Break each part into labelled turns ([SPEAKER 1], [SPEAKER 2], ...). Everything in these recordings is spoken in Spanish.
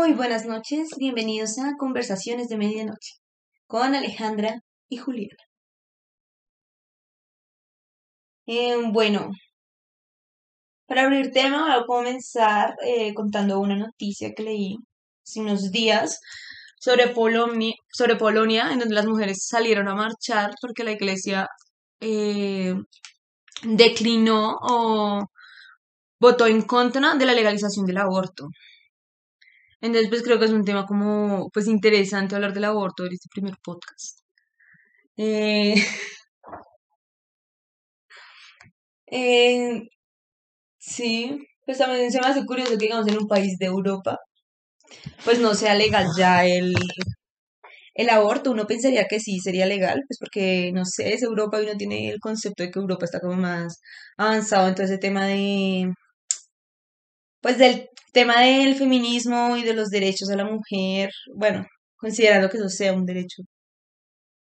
[SPEAKER 1] Muy buenas noches, bienvenidos a Conversaciones de Medianoche con Alejandra y Juliana. Eh, bueno, para abrir tema voy a comenzar eh, contando una noticia que leí hace unos días sobre Polonia, sobre Polonia, en donde las mujeres salieron a marchar porque la iglesia eh, declinó o votó en contra de la legalización del aborto. Entonces, pues creo que es un tema como, pues interesante hablar del aborto en este primer podcast. Eh, sí, pues también se me hace curioso que digamos en un país de Europa, pues no sea legal ya el, el aborto. Uno pensaría que sí sería legal, pues porque, no sé, es Europa y uno tiene el concepto de que Europa está como más avanzado en todo ese tema de, pues del tema del feminismo y de los derechos de la mujer, bueno, considerando que eso sea un derecho.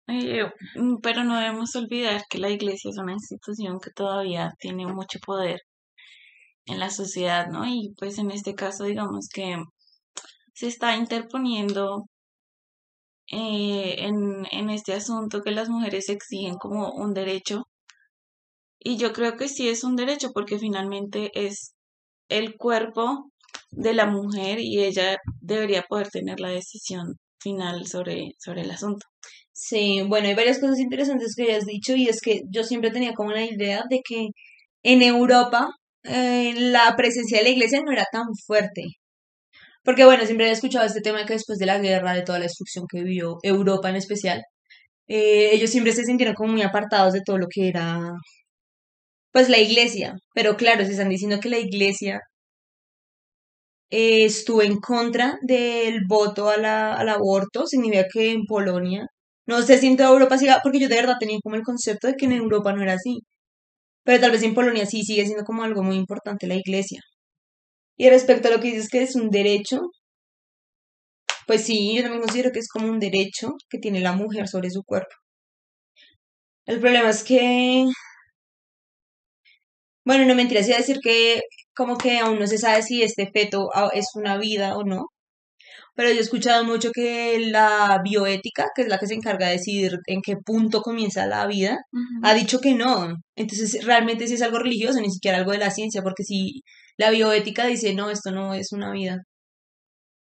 [SPEAKER 2] Eh, mm, pero no debemos olvidar que la iglesia es una institución que todavía tiene mucho poder en la sociedad, ¿no? Y pues en este caso, digamos que se está interponiendo eh, en, en este asunto que las mujeres exigen como un derecho. Y yo creo que sí es un derecho porque finalmente es el cuerpo de la mujer y ella debería poder tener la decisión final sobre, sobre el asunto.
[SPEAKER 1] Sí, bueno, hay varias cosas interesantes que has dicho y es que yo siempre tenía como una idea de que en Europa eh, la presencia de la iglesia no era tan fuerte. Porque bueno, siempre he escuchado este tema que después de la guerra, de toda la destrucción que vivió Europa en especial, eh, ellos siempre se sintieron como muy apartados de todo lo que era pues la iglesia. Pero claro, se están diciendo que la iglesia eh, estuvo en contra del voto a la, al aborto, significa que en Polonia, no sé si en toda Europa siga, porque yo de verdad tenía como el concepto de que en Europa no era así, pero tal vez en Polonia sí sigue siendo como algo muy importante la iglesia. Y respecto a lo que dices que es un derecho, pues sí, yo también considero que es como un derecho que tiene la mujer sobre su cuerpo. El problema es que bueno, no mentiras, iba a decir que como que aún no se sabe si este feto ah, es una vida o no, pero yo he escuchado mucho que la bioética, que es la que se encarga de decidir en qué punto comienza la vida, ha dicho que no. Entonces, realmente si es algo religioso, ni siquiera algo de la ciencia, porque si la bioética dice, no, esto no es una vida,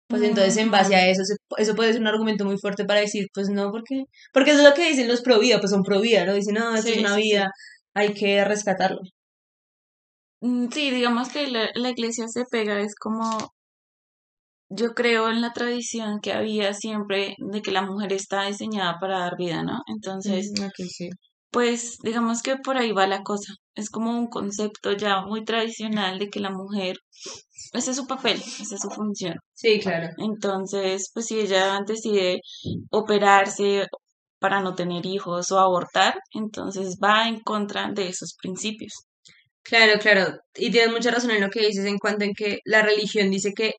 [SPEAKER 1] pues entonces en base a eso, eso puede ser un argumento muy fuerte para decir, pues no, porque porque eso es lo que dicen los pro vida, pues son pro vida, ¿no? Dicen, no, esto es una vida, hay que rescatarlo.
[SPEAKER 2] Mm, sí, digamos que la, iglesia se pega, es como yo creo en la tradición que había siempre de que la mujer está diseñada para dar vida, ¿no? Entonces, pues digamos que por ahí va la cosa. Es como un concepto ya muy tradicional de que la mujer, ese es su papel, esa es su función.
[SPEAKER 1] Sí, claro.
[SPEAKER 2] Entonces, pues si ella decide operarse para no tener hijos o abortar, entonces va en contra de esos principios.
[SPEAKER 1] Claro, claro. Y tienes mucha razón en lo que dices en cuanto en que la religión dice que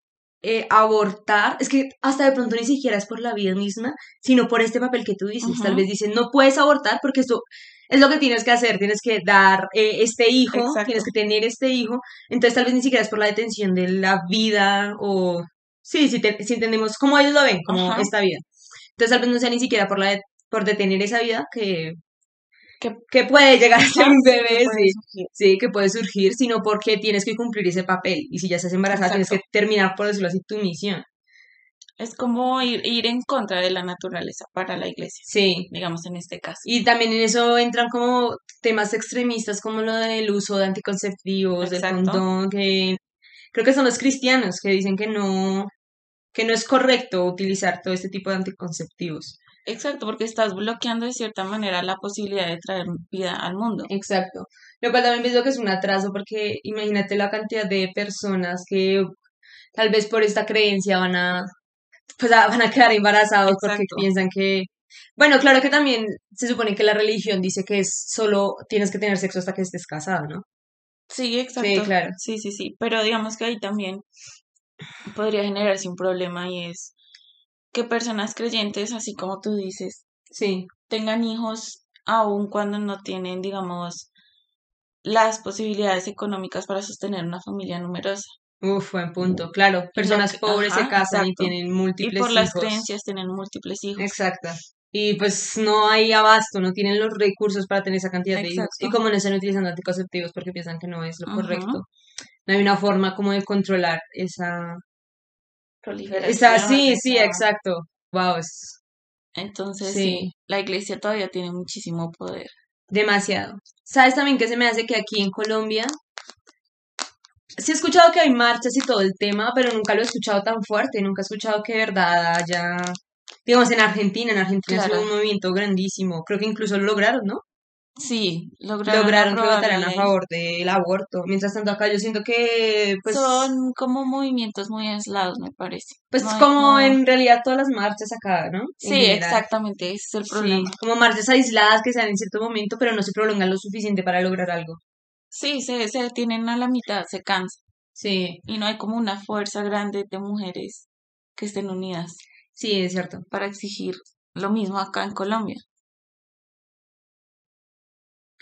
[SPEAKER 1] eh, abortar, es que hasta de pronto ni siquiera es por la vida misma, sino por este papel que tú dices. Tal vez dicen, no puedes abortar porque esto es lo que tienes que hacer, tienes que dar eh, este hijo, tienes que tener este hijo. Entonces tal vez ni siquiera es por la detención de la vida o... Sí, si, si entendemos cómo ellos lo ven, como esta vida. Entonces tal vez no sea ni siquiera por, la por detener esa vida que que, puede llegar a ser un bebé, sí, sí, que puede surgir, sino porque tienes que cumplir ese papel. Y si ya estás embarazada, tienes que terminar, por decirlo así, tu misión.
[SPEAKER 2] Es como ir, ir en contra de la naturaleza para la iglesia.
[SPEAKER 1] Sí.
[SPEAKER 2] Digamos en este caso.
[SPEAKER 1] Y también en eso entran como temas extremistas como lo del uso de anticonceptivos, del condón, que creo que son los cristianos que dicen que no, que no es correcto utilizar todo este tipo de anticonceptivos.
[SPEAKER 2] Exacto, porque estás bloqueando de cierta manera la posibilidad de traer vida al mundo.
[SPEAKER 1] Exacto. Lo cual también pienso que es un atraso porque imagínate la cantidad de personas que tal vez por esta creencia van a pues van a quedar embarazados porque piensan que bueno, claro que también se supone que la religión dice que es solo tienes que tener sexo hasta que estés casado, ¿no?
[SPEAKER 2] Sí, exacto. Sí, claro. Sí, sí, sí, pero digamos que ahí también podría generarse un problema y es que personas creyentes, así como tú dices,
[SPEAKER 1] sí.
[SPEAKER 2] tengan hijos aun cuando no tienen, digamos, las posibilidades económicas para sostener una familia numerosa.
[SPEAKER 1] Uf, buen punto. Claro, personas
[SPEAKER 2] que-
[SPEAKER 1] pobres se casan y tienen
[SPEAKER 2] Y
[SPEAKER 1] múltiples
[SPEAKER 2] por las
[SPEAKER 1] hijos.
[SPEAKER 2] creencias tienen múltiples hijos.
[SPEAKER 1] Exacto. Y pues no hay abasto, no tienen los recursos para tener esa cantidad de hijos. Y como no están utilizando anticonceptivos porque piensan que no es lo correcto, no hay una forma como de controlar esa...
[SPEAKER 2] Proliferación,
[SPEAKER 1] esa sí, sí, exacto. Wow, es
[SPEAKER 2] Entonces,
[SPEAKER 1] Sí.
[SPEAKER 2] sí, la iglesia todavía tiene muchísimo poder.
[SPEAKER 1] demasiado. ¿Sabes también que se me hace que aquí en Colombia... Sí he escuchado que hay marchas y todo el tema, pero nunca lo he escuchado tan fuerte, nunca he escuchado que de verdad haya... Digamos, en Argentina, en Argentina es
[SPEAKER 2] Claro.
[SPEAKER 1] un movimiento grandísimo. Creo que incluso lo lograron, ¿no?
[SPEAKER 2] Sí, lograron,
[SPEAKER 1] lograron que votaran a favor del aborto. Mientras tanto acá yo siento que pues
[SPEAKER 2] Son como movimientos muy aislados, me parece.
[SPEAKER 1] pues
[SPEAKER 2] No hay-
[SPEAKER 1] como
[SPEAKER 2] no-
[SPEAKER 1] en realidad todas las marchas acá, ¿no?
[SPEAKER 2] Sí, exactamente, ese es el
[SPEAKER 1] Sí,
[SPEAKER 2] problema.
[SPEAKER 1] como marchas aisladas que se dan en cierto momento, pero no se prolongan lo suficiente para lograr algo.
[SPEAKER 2] Sí, se, se detienen a la mitad, se cansan.
[SPEAKER 1] Sí,
[SPEAKER 2] Y no hay como una fuerza grande de mujeres que estén unidas
[SPEAKER 1] sí, es cierto.
[SPEAKER 2] para exigir lo mismo acá en Colombia.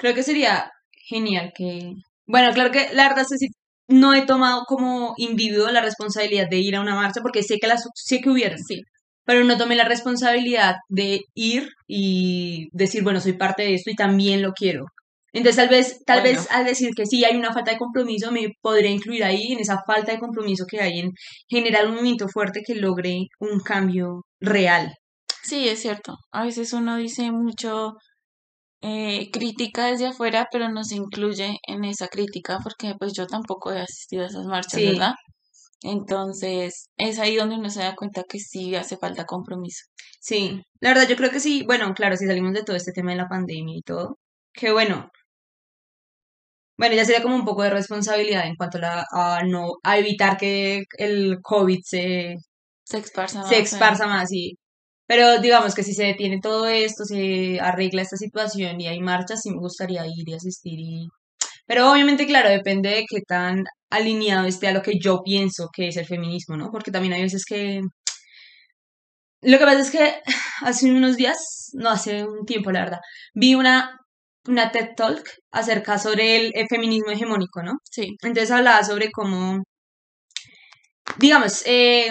[SPEAKER 1] Creo que sería genial que bueno, claro que la verdad es que no he tomado como individuo la responsabilidad de ir a una marcha porque sé que las sé que hubieron.
[SPEAKER 2] Sí,
[SPEAKER 1] pero no tomé la responsabilidad de ir y decir, bueno, soy parte de esto y también lo quiero. Entonces, tal vez, tal
[SPEAKER 2] Bueno.
[SPEAKER 1] vez al decir que sí hay una falta de compromiso, me podría incluir ahí en esa falta de compromiso que hay en generar un movimiento fuerte que logre un cambio real.
[SPEAKER 2] sí, es cierto. A veces uno dice mucho eh, crítica desde afuera, pero no se incluye en esa crítica porque pues yo tampoco he asistido a esas marchas,
[SPEAKER 1] Sí.
[SPEAKER 2] ¿verdad? Entonces, es ahí donde uno se da cuenta que sí hace falta compromiso.
[SPEAKER 1] Sí, la verdad yo creo que sí, bueno, claro, si salimos de todo este tema de la pandemia y todo, que bueno, bueno, ya sería como un poco de responsabilidad en cuanto a, la- a no, a evitar que el COVID se,
[SPEAKER 2] Se esparza
[SPEAKER 1] se
[SPEAKER 2] más,
[SPEAKER 1] esparza más y pero digamos que si se detiene todo esto, se arregla esta situación y hay marchas, sí me gustaría ir y asistir y pero obviamente claro, depende de qué tan alineado esté a lo que yo pienso que es el feminismo, ¿no? Porque también hay veces que lo que pasa es que hace unos días, no hace un tiempo la verdad, vi una una TED Talk acerca sobre el, el feminismo hegemónico, ¿no?
[SPEAKER 2] Sí,
[SPEAKER 1] Entonces hablaba sobre cómo, digamos, eh,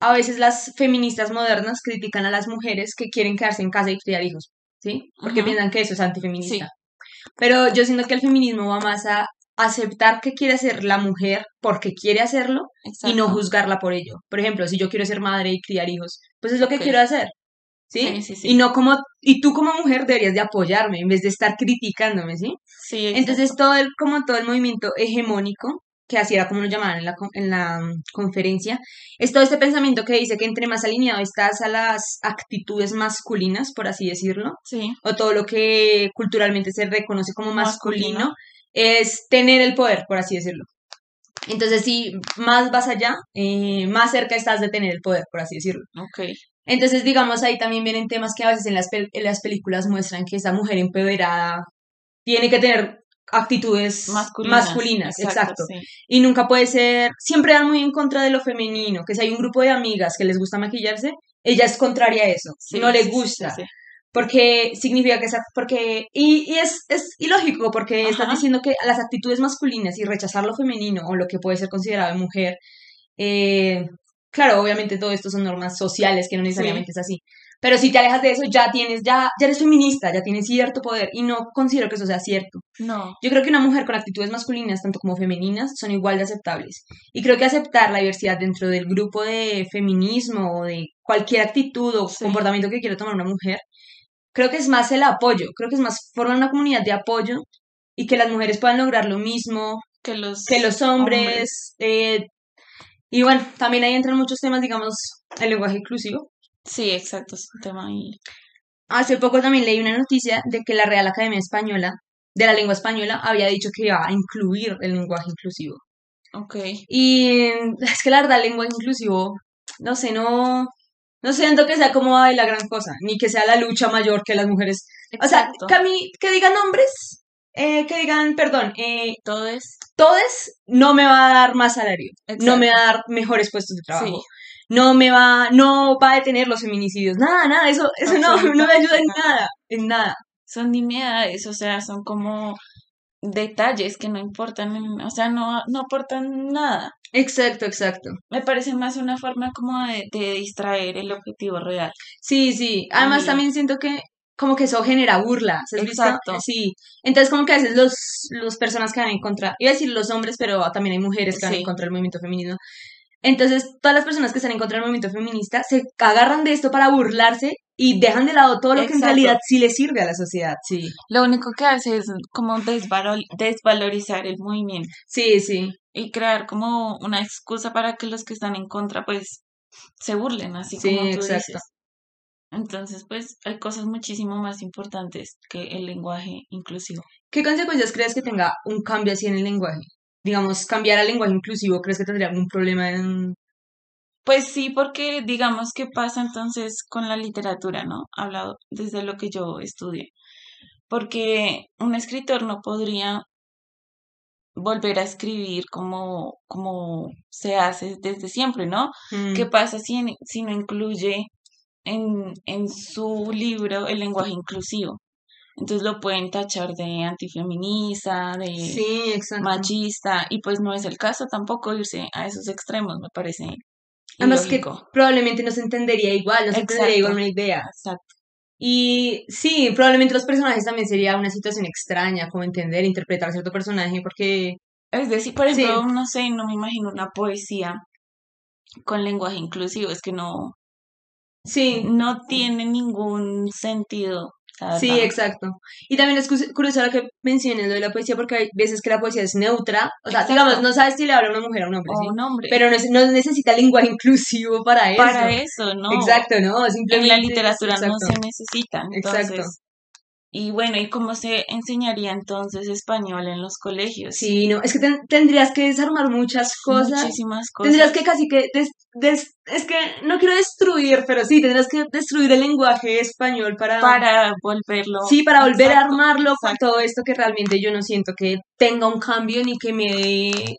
[SPEAKER 1] a veces las feministas modernas critican a las mujeres que quieren quedarse en casa y criar hijos, ¿sí? Porque piensan que eso es antifeminista.
[SPEAKER 2] Sí.
[SPEAKER 1] Pero yo siento que el feminismo va más a aceptar que quiere ser la mujer porque quiere hacerlo y no juzgarla por ello. Por ejemplo, si yo quiero ser madre y criar hijos, pues es lo que quiero hacer. ¿Sí?
[SPEAKER 2] Sí, sí, sí.
[SPEAKER 1] Y no como, y tú como mujer deberías de apoyarme en vez de estar criticándome, ¿sí?
[SPEAKER 2] Sí,
[SPEAKER 1] Entonces
[SPEAKER 2] exacto.
[SPEAKER 1] todo el, como todo el movimiento hegemónico, que así era como lo llamaban en la, en la mm, conferencia, es todo este pensamiento que dice que entre más alineado estás a las actitudes masculinas, por así decirlo,
[SPEAKER 2] Sí,
[SPEAKER 1] o todo lo que culturalmente se reconoce como masculino,
[SPEAKER 2] Masculino.
[SPEAKER 1] es tener el poder, por así decirlo. Entonces, si más vas allá, eh, más cerca estás de tener el poder, por así decirlo.
[SPEAKER 2] ok.
[SPEAKER 1] Entonces, digamos, ahí también vienen temas que a veces en las, en las películas muestran que esa mujer empoderada tiene que tener actitudes
[SPEAKER 2] Masculinas.
[SPEAKER 1] masculinas, exacto.
[SPEAKER 2] sí.
[SPEAKER 1] Y nunca puede ser, siempre dan muy en contra de lo femenino, que si hay un grupo de amigas que les gusta maquillarse, ella es contraria a eso,
[SPEAKER 2] Sí,
[SPEAKER 1] no le gusta,
[SPEAKER 2] sí,
[SPEAKER 1] porque significa que esa, porque, y, y es, es ilógico, porque estás
[SPEAKER 2] Ajá.
[SPEAKER 1] diciendo que las actitudes masculinas y rechazar lo femenino o lo que puede ser considerado de mujer, eh, claro, obviamente todo esto son normas sociales que no necesariamente es así. Pero si te alejas de eso, ya tienes, ya, ya eres feminista, ya tienes cierto poder, y no considero que eso sea cierto.
[SPEAKER 2] No,
[SPEAKER 1] Yo creo que una mujer con actitudes masculinas, tanto como femeninas, son igual de aceptables. Y creo que aceptar la diversidad dentro del grupo de feminismo o de cualquier actitud o
[SPEAKER 2] Sí.
[SPEAKER 1] comportamiento que quiera tomar una mujer, creo que es más el apoyo, creo que es más formar una comunidad de apoyo y que las mujeres puedan lograr lo mismo
[SPEAKER 2] que los,
[SPEAKER 1] que los hombres. eh, y bueno, también ahí entran muchos temas, digamos, el lenguaje inclusivo.
[SPEAKER 2] Sí, exacto, es un tema ahí.
[SPEAKER 1] Hace poco también leí una noticia de que la Real Academia Española, de la lengua española, había dicho que iba a incluir el lenguaje inclusivo.
[SPEAKER 2] Ok.
[SPEAKER 1] Y es que la verdad, el lenguaje inclusivo, no sé, no, no siento que sea como la gran cosa, ni que sea la lucha mayor que las mujeres. O sea, que, a mí- que digan hombres, eh, que digan, perdón, eh,
[SPEAKER 2] Todo es.
[SPEAKER 1] todes, no me va a dar más salario, no me va a dar mejores puestos de trabajo.
[SPEAKER 2] Sí.
[SPEAKER 1] No me va, no va a detener los feminicidios, nada, nada, eso, eso no, no me ayuda en nada, en nada.
[SPEAKER 2] Son nimiedades, o sea, son como detalles que no importan, o sea, no, no aportan nada.
[SPEAKER 1] Exacto, exacto.
[SPEAKER 2] Me parece más una forma como de, de distraer el objetivo real.
[SPEAKER 1] Sí, sí. Además también siento que como que eso genera burla.
[SPEAKER 2] Exacto.
[SPEAKER 1] Sí. Entonces como que a veces los, los personas que van en contra, iba a decir los hombres, pero también hay mujeres que van en contra del movimiento femenino. Entonces todas las personas que están en contra del movimiento feminista se agarran de esto para burlarse y dejan de lado todo lo que en realidad sí le sirve a la sociedad. Sí.
[SPEAKER 2] Lo único que hace es como desvalo- desvalorizar el movimiento
[SPEAKER 1] Sí, sí.
[SPEAKER 2] y crear como una excusa para que los que están en contra pues se burlen, así
[SPEAKER 1] Sí,
[SPEAKER 2] como tú
[SPEAKER 1] exacto.
[SPEAKER 2] dices. Entonces, pues hay cosas muchísimo más importantes que el lenguaje inclusivo.
[SPEAKER 1] ¿Qué consecuencias crees que tenga un cambio así en el lenguaje? Digamos, cambiar al lenguaje inclusivo, ¿crees que tendría algún problema en...
[SPEAKER 2] Pues sí, porque digamos qué pasa entonces con la literatura, ¿no? Hablado desde lo que yo estudié. Porque un escritor no podría volver a escribir como, como se hace desde siempre, ¿no?
[SPEAKER 1] Mm,
[SPEAKER 2] ¿Qué pasa si, si no incluye en, en su libro el lenguaje inclusivo? Entonces lo pueden tachar de antifeminista, de
[SPEAKER 1] Sí,
[SPEAKER 2] machista, y pues no es el caso tampoco irse a esos extremos, me parece
[SPEAKER 1] Además que probablemente no se entendería igual, no se entendería igual una idea.
[SPEAKER 2] Exacto.
[SPEAKER 1] Y sí, probablemente los personajes también sería una situación extraña, como entender, interpretar cierto personaje, porque
[SPEAKER 2] Es decir, por
[SPEAKER 1] Sí.
[SPEAKER 2] ejemplo, no sé, no me imagino una poesía con lenguaje inclusivo, es que no,
[SPEAKER 1] sí,
[SPEAKER 2] no tiene ningún sentido,
[SPEAKER 1] sí, exacto. Y también es cu- curioso lo que mencionas lo de la poesía, porque hay veces que la poesía es neutra, o sea,
[SPEAKER 2] Exacto.
[SPEAKER 1] digamos, no sabes si le habla a una mujer o a un hombre,
[SPEAKER 2] O
[SPEAKER 1] ¿sí?
[SPEAKER 2] un hombre.
[SPEAKER 1] Pero no, es- no necesita lenguaje inclusivo para eso.
[SPEAKER 2] Para eso, ¿no?
[SPEAKER 1] Exacto, ¿no?
[SPEAKER 2] En
[SPEAKER 1] Simplemente
[SPEAKER 2] la
[SPEAKER 1] es-
[SPEAKER 2] literatura no se necesita.
[SPEAKER 1] Exacto.
[SPEAKER 2] Y bueno, ¿y cómo se enseñaría entonces español en los colegios?
[SPEAKER 1] Sí, no, es que ten- tendrías que desarmar muchas cosas.
[SPEAKER 2] Muchísimas cosas.
[SPEAKER 1] Tendrías que casi que, des- des- es que no quiero destruir, pero sí, tendrías que destruir el lenguaje español para,
[SPEAKER 2] para volverlo.
[SPEAKER 1] sí, para volver a
[SPEAKER 2] Exacto,
[SPEAKER 1] armarlo con todo esto que realmente yo no siento que tenga un cambio ni que me dé,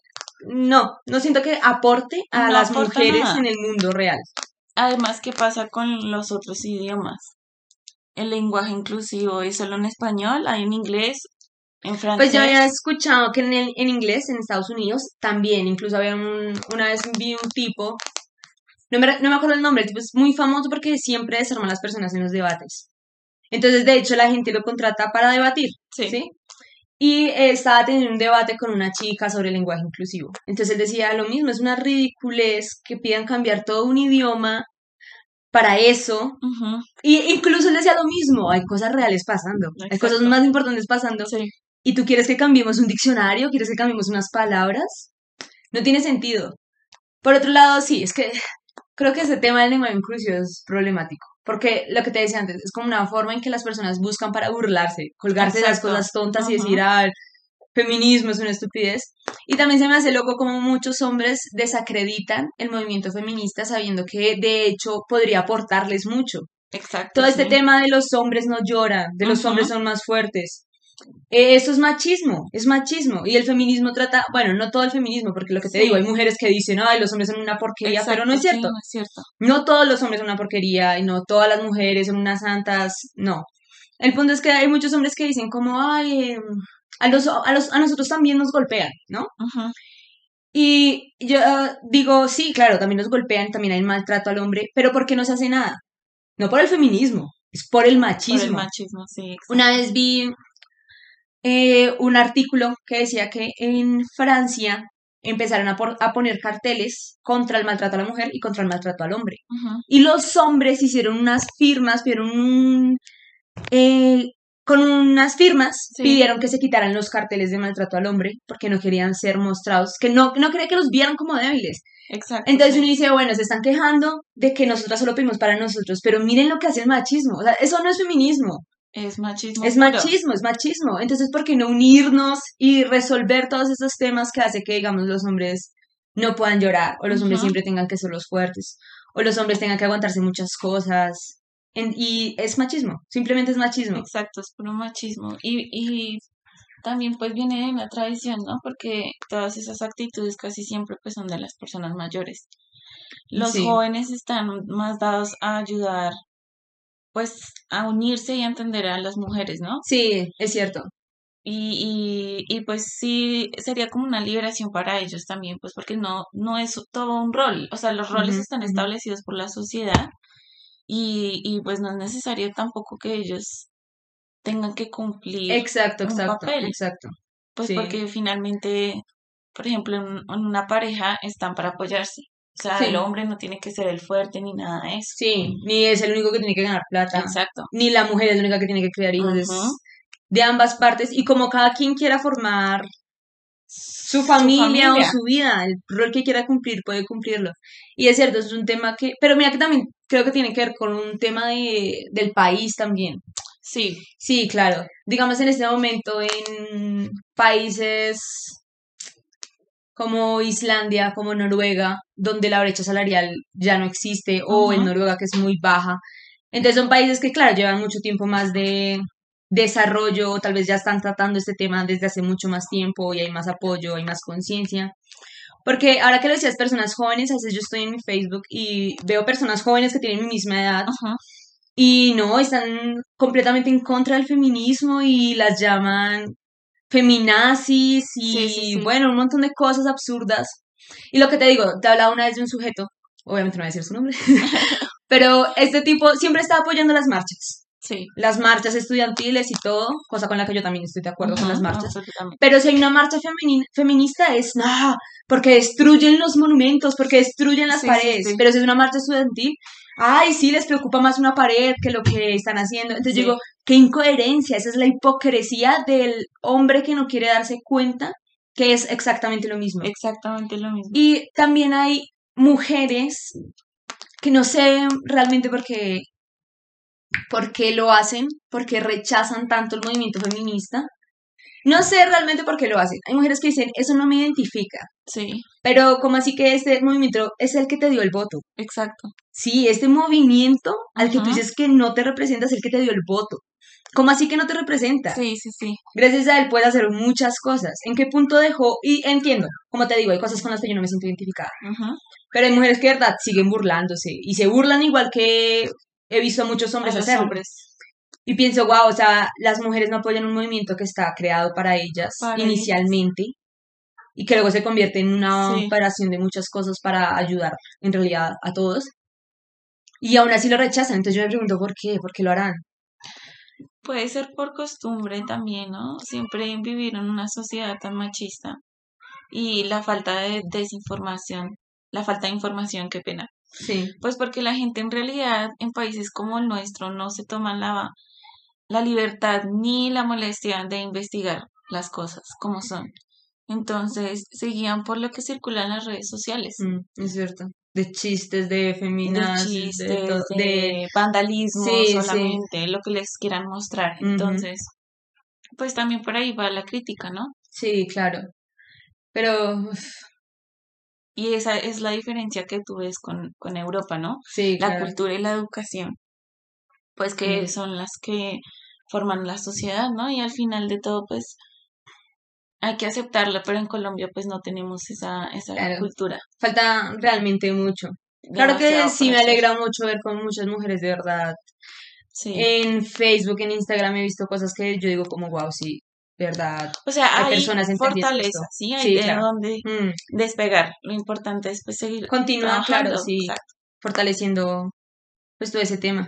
[SPEAKER 1] no, no siento que aporte a
[SPEAKER 2] No
[SPEAKER 1] las mujeres
[SPEAKER 2] nada.
[SPEAKER 1] en el mundo real.
[SPEAKER 2] Además, ¿qué pasa con los otros idiomas? El lenguaje inclusivo es solo en español, hay en inglés, en
[SPEAKER 1] Pues
[SPEAKER 2] francés.
[SPEAKER 1] yo había escuchado que en, el, en inglés, en Estados Unidos, también, incluso había un, una vez vi un tipo, no me, no me acuerdo el nombre, el tipo es muy famoso porque siempre desarma a las personas en los debates. Entonces, de hecho, la gente lo contrata para debatir,
[SPEAKER 2] Sí.
[SPEAKER 1] ¿sí? Y eh, estaba teniendo un debate con una chica sobre el lenguaje inclusivo. Entonces él decía lo mismo, es una ridiculez que pidan cambiar todo un idioma para eso. Y incluso él decía lo mismo, hay cosas reales pasando, hay cosas más importantes pasando.
[SPEAKER 2] sí.
[SPEAKER 1] ¿Y tú quieres que cambiemos un diccionario? ¿Quieres que cambiemos unas palabras? No tiene sentido. Por otro lado, sí, es que creo que ese tema del lenguaje inclusivo es problemático. Porque lo que te decía antes, es como una forma en que las personas buscan para burlarse, colgarse de las cosas tontas y decir, ah, feminismo es una estupidez. Y también se me hace loco como muchos hombres desacreditan el movimiento feminista sabiendo que de hecho podría aportarles mucho.
[SPEAKER 2] Exacto.
[SPEAKER 1] Todo este tema de los hombres no lloran, de los hombres son más fuertes. Eh, eso es machismo, es machismo. Y el feminismo trata, bueno, no todo el feminismo, porque lo que te
[SPEAKER 2] Sí.
[SPEAKER 1] digo, hay mujeres que dicen, ay, los hombres son una porquería, pero no es
[SPEAKER 2] sí,
[SPEAKER 1] cierto.
[SPEAKER 2] no es cierto.
[SPEAKER 1] No todos los hombres son una porquería y no todas las mujeres son unas santas, no. El punto es que hay muchos hombres que dicen como, ay, em, a, los, a, los, a nosotros también nos golpean, ¿no?
[SPEAKER 2] Ujú,
[SPEAKER 1] Y yo ah, digo, sí, claro, también nos golpean, también hay maltrato al hombre, pero ¿por qué no se hace nada? No por el feminismo, es por el
[SPEAKER 2] Por
[SPEAKER 1] machismo.
[SPEAKER 2] el machismo, sí. exacto.
[SPEAKER 1] Una vez vi eh, un artículo que decía que en Francia empezaron a, por- a poner carteles contra el maltrato a la mujer y contra el maltrato al hombre.
[SPEAKER 2] Ujú,
[SPEAKER 1] Y los hombres hicieron unas firmas, pidieron un... eh, con unas firmas
[SPEAKER 2] Sí.
[SPEAKER 1] pidieron que se quitaran los carteles de maltrato al hombre porque no querían ser mostrados, que no, no quería que los vieran como débiles.
[SPEAKER 2] Exacto.
[SPEAKER 1] Entonces uno dice, bueno, se están quejando de que nosotras solo pedimos para nosotros, pero miren lo que hace el machismo. O sea, eso no es feminismo.
[SPEAKER 2] Es machismo.
[SPEAKER 1] Es
[SPEAKER 2] puro.
[SPEAKER 1] machismo, es machismo. Entonces, ¿por qué no unirnos y resolver todos esos temas que hace que, digamos, los hombres no puedan llorar o los hombres siempre tengan que ser los fuertes o los hombres tengan que aguantarse muchas cosas? En- y es machismo, simplemente es machismo.
[SPEAKER 2] Exacto, es puro machismo. Y, y también pues viene de una tradición, ¿no? Porque todas esas actitudes casi siempre pues son de las personas mayores. Los
[SPEAKER 1] Sí.
[SPEAKER 2] jóvenes están más dados a ayudar pues a unirse y a entender a las mujeres, ¿no?
[SPEAKER 1] Sí, es cierto.
[SPEAKER 2] Y, y, y pues sí, sería como una liberación para ellos también, pues porque no, no es todo un rol, o sea, los roles están establecidos por la sociedad y, y pues no es necesario tampoco que ellos tengan que cumplir
[SPEAKER 1] Exacto,
[SPEAKER 2] un
[SPEAKER 1] exacto,
[SPEAKER 2] papel,
[SPEAKER 1] exacto.
[SPEAKER 2] pues
[SPEAKER 1] Sí,
[SPEAKER 2] porque finalmente, por ejemplo, en, en una pareja están para apoyarse, o sea, el hombre no tiene que ser el fuerte ni nada de eso.
[SPEAKER 1] sí. Ni es el único que tiene que ganar plata,
[SPEAKER 2] Exacto.
[SPEAKER 1] ni la mujer es la única que tiene que criar hijos, de ambas partes. Y como cada quien quiera formar su familia o su vida, el rol que quiera cumplir, puede cumplirlo. Y es cierto, es un tema que, pero mira que también creo que tiene que ver con un tema de, del país también.
[SPEAKER 2] sí,
[SPEAKER 1] Sí, claro. Digamos en este momento en países como Islandia, como Noruega, donde la brecha salarial ya no existe, o en Noruega que es muy baja. Entonces son países que, claro, llevan mucho tiempo más de desarrollo, tal vez ya están tratando este tema desde hace mucho más tiempo y hay más apoyo, hay más conciencia. Porque ahora que lo decías, personas jóvenes, a veces yo estoy en mi Facebook y veo personas jóvenes que tienen mi misma edad y no, están completamente en contra del feminismo y las llaman feminazis
[SPEAKER 2] Sí, sí,
[SPEAKER 1] y
[SPEAKER 2] sí,
[SPEAKER 1] bueno, un montón de cosas absurdas. Y lo que te digo, te hablaba una vez de un sujeto, obviamente no voy a decir su nombre, pero este tipo siempre está apoyando las marchas,
[SPEAKER 2] sí,
[SPEAKER 1] las marchas estudiantiles y todo, cosa con la que yo también estoy de acuerdo con las marchas. Pero si hay una marcha femini- feminista es, no, porque destruyen los monumentos, porque destruyen las
[SPEAKER 2] Sí,
[SPEAKER 1] paredes.
[SPEAKER 2] sí,
[SPEAKER 1] Pero si es una marcha estudiantil, ay, sí, les preocupa más una pared que lo que están haciendo. Entonces yo digo, qué incoherencia, esa es la hipocresía del hombre que no quiere darse cuenta que es exactamente lo mismo.
[SPEAKER 2] exactamente lo mismo.
[SPEAKER 1] Y también hay mujeres que no sé realmente por qué, por qué lo hacen, por qué rechazan tanto el movimiento feminista. No sé realmente por qué lo hacen. Hay mujeres que dicen, eso no me identifica.
[SPEAKER 2] Sí,
[SPEAKER 1] Pero como así que este movimiento es el que te dio el voto?
[SPEAKER 2] exacto.
[SPEAKER 1] Sí, este movimiento al que tú dices que no te representa es el que te dio el voto. ¿Cómo así que no te representa?
[SPEAKER 2] Sí, sí, sí,
[SPEAKER 1] Gracias a él puedes hacer muchas cosas. ¿En qué punto dejó? Y entiendo, como te digo, hay cosas con las que yo no me siento identificada. Pero hay mujeres que de verdad siguen burlándose y se burlan igual que he visto a muchos hombres hacerlo.
[SPEAKER 2] hombres,
[SPEAKER 1] Y pienso, wow, o sea, las mujeres no apoyan un movimiento que está creado para ellas
[SPEAKER 2] para ellas.
[SPEAKER 1] inicialmente y que luego se convierte en una
[SPEAKER 2] Sí,
[SPEAKER 1] operación de muchas cosas para ayudar en realidad a todos. Y aún así lo rechazan. Entonces yo me pregunto, ¿por qué? ¿Por qué lo harán?
[SPEAKER 2] puede ser por costumbre también, ¿no? Siempre vivir en una sociedad tan machista y la falta de desinformación, la falta de información, qué pena.
[SPEAKER 1] Sí,
[SPEAKER 2] Pues porque la gente en realidad en países como el nuestro no se toman la, la libertad ni la molestia de investigar las cosas como son. Entonces se guían por lo que circula en las redes sociales,
[SPEAKER 1] mm, es cierto. De chistes, de feminazis, de todo,
[SPEAKER 2] chistes,
[SPEAKER 1] de...
[SPEAKER 2] de vandalismo
[SPEAKER 1] Sí, sí,
[SPEAKER 2] solamente, lo que les quieran mostrar. Entonces, pues también por ahí va la crítica, ¿no?
[SPEAKER 1] sí, claro. Pero, uf,
[SPEAKER 2] Y esa es la diferencia que tú ves con, con Europa, ¿no?
[SPEAKER 1] sí,
[SPEAKER 2] La
[SPEAKER 1] claro.
[SPEAKER 2] cultura y la educación, pues que
[SPEAKER 1] mm,
[SPEAKER 2] son las que forman la sociedad, ¿no? Y al final de todo, pues hay que aceptarlo, pero en Colombia pues no tenemos esa, esa
[SPEAKER 1] claro.
[SPEAKER 2] cultura
[SPEAKER 1] Falta realmente mucho. Claro que sí me alegra mucho ver con muchas mujeres de verdad.
[SPEAKER 2] Sí.
[SPEAKER 1] En Facebook, en Instagram he visto cosas que yo digo como, wow, sí, verdad.
[SPEAKER 2] O sea,
[SPEAKER 1] Hay
[SPEAKER 2] hay
[SPEAKER 1] personas
[SPEAKER 2] fortaleza, ¿sí? Hay
[SPEAKER 1] Sí,
[SPEAKER 2] de
[SPEAKER 1] claro.
[SPEAKER 2] dónde
[SPEAKER 1] Mm,
[SPEAKER 2] despegar. Lo importante es pues seguir
[SPEAKER 1] Continúa, claro, sí,
[SPEAKER 2] Exacto.
[SPEAKER 1] fortaleciendo pues todo ese tema.